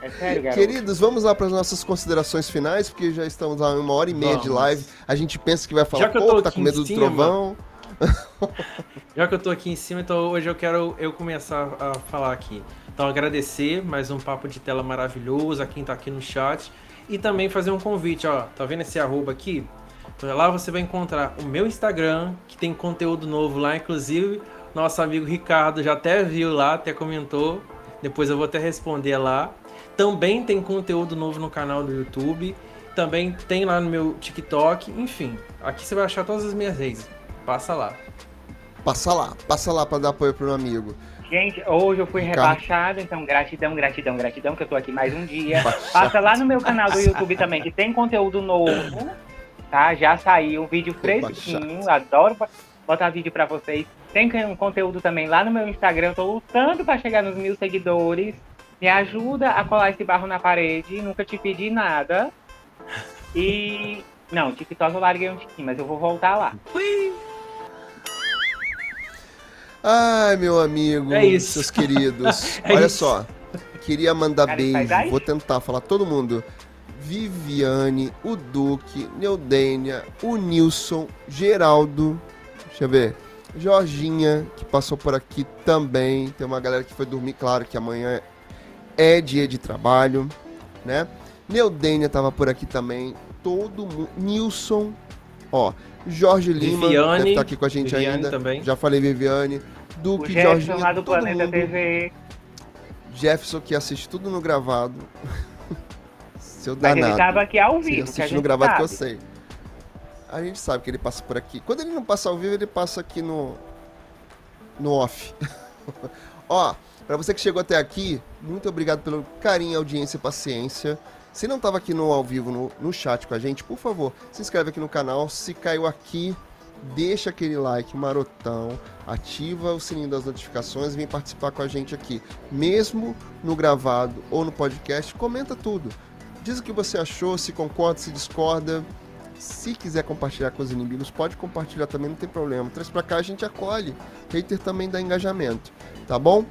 É sério, garoto. Queridos, vamos lá para as nossas considerações finais, porque já estamos a uma hora e meia de Vamos. live. A gente pensa que vai falar, Já que pô, tá com medo do cima, trovão. Já que eu tô aqui em cima, então hoje eu quero eu começar a falar aqui. Então agradecer mais um papo de tela maravilhoso a quem tá aqui no chat e também fazer um convite, ó, tá vendo esse arroba aqui? Então, Lá você vai encontrar o meu Instagram, que tem conteúdo novo lá, inclusive nosso amigo Ricardo já até viu lá, até comentou. Depois eu vou até responder lá. Também tem conteúdo novo no canal do YouTube. Também tem lá no meu TikTok. Enfim, aqui você vai achar todas as minhas redes. Passa lá. Passa lá, passa lá para dar apoio pro amigo. Gente, hoje eu fui Ricardo. rebaixado, então gratidão, gratidão, gratidão, que eu tô aqui mais um dia. Passa lá no meu canal do YouTube também, que tem conteúdo novo, tá? Já saiu um vídeo fresquinho, adoro botar vídeo pra vocês. Tem um conteúdo também lá no meu Instagram, eu tô lutando pra chegar nos mil seguidores. Me ajuda a colar esse barro na parede, nunca te pedi nada. E... Não, TikTok eu larguei um tiquinho, mas eu vou voltar lá. Ai, meu amigo, É isso. seus queridos. É Olha isso. só, queria mandar Cara, faz beijo. aí? Vou tentar falar todo mundo. Viviane, o Duque, Neudênia, o Nilson, Geraldo, deixa eu ver, Jorginha, que passou por aqui também. Tem uma galera que foi dormir, claro que amanhã é dia de trabalho, né? Neudênia tava por aqui também. Todo mundo. Nilson, ó. Jorge Lima Viviane, deve estar aqui com a gente Viviane ainda. também. Já falei Viviane. O Duque, Jefferson Jorginho, lá do todo Planeta mundo. TV. Jefferson que assiste tudo no gravado. Seu Mas ele danado. tava aqui ao vivo, que a assiste gente no gravado que eu sabe. sei. A gente sabe que ele passa por aqui. Quando ele não passa ao vivo, ele passa aqui no. no off. Ó, pra você que chegou até aqui, muito obrigado pelo carinho, audiência e paciência. Se não estava aqui no ao vivo, no, no chat com a gente, por favor, se inscreve aqui no canal. Se caiu aqui, deixa aquele like marotão, ativa o sininho das notificações e vem participar com a gente aqui. Mesmo no gravado ou no podcast, comenta tudo. Diz o que você achou, se concorda, se discorda. Se quiser compartilhar com os inimigos, pode compartilhar também, não tem problema. Traz pra cá, a gente acolhe. Hater também dá engajamento, tá bom?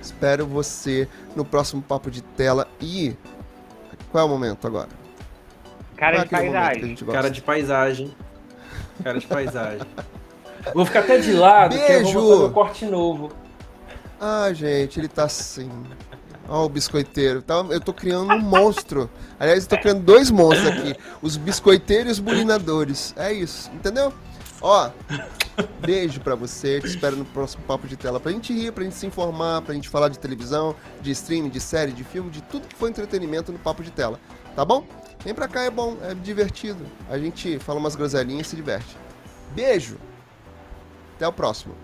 Espero você no próximo papo de tela e qual é o momento agora? Cara é de paisagem. gente gosta? Cara de paisagem. Cara de paisagem. Vou ficar até de lado, que eu Beijo! vou fazer um corte novo. Ah, gente, ele tá assim. Ó, o biscoiteiro. Tá- Eu tô criando um monstro. Aliás, eu tô criando dois monstros aqui: os biscoiteiros e os bulinadores. É isso, entendeu? Ó, beijo pra você. Te espero no próximo papo de tela pra gente rir, pra gente se informar, pra gente falar de televisão, de streaming, de série, de filme, de tudo que for entretenimento no papo de tela. Tá bom? Vem pra cá, é bom, é divertido. A gente fala umas groselinhas e se diverte. Beijo! Até o próximo.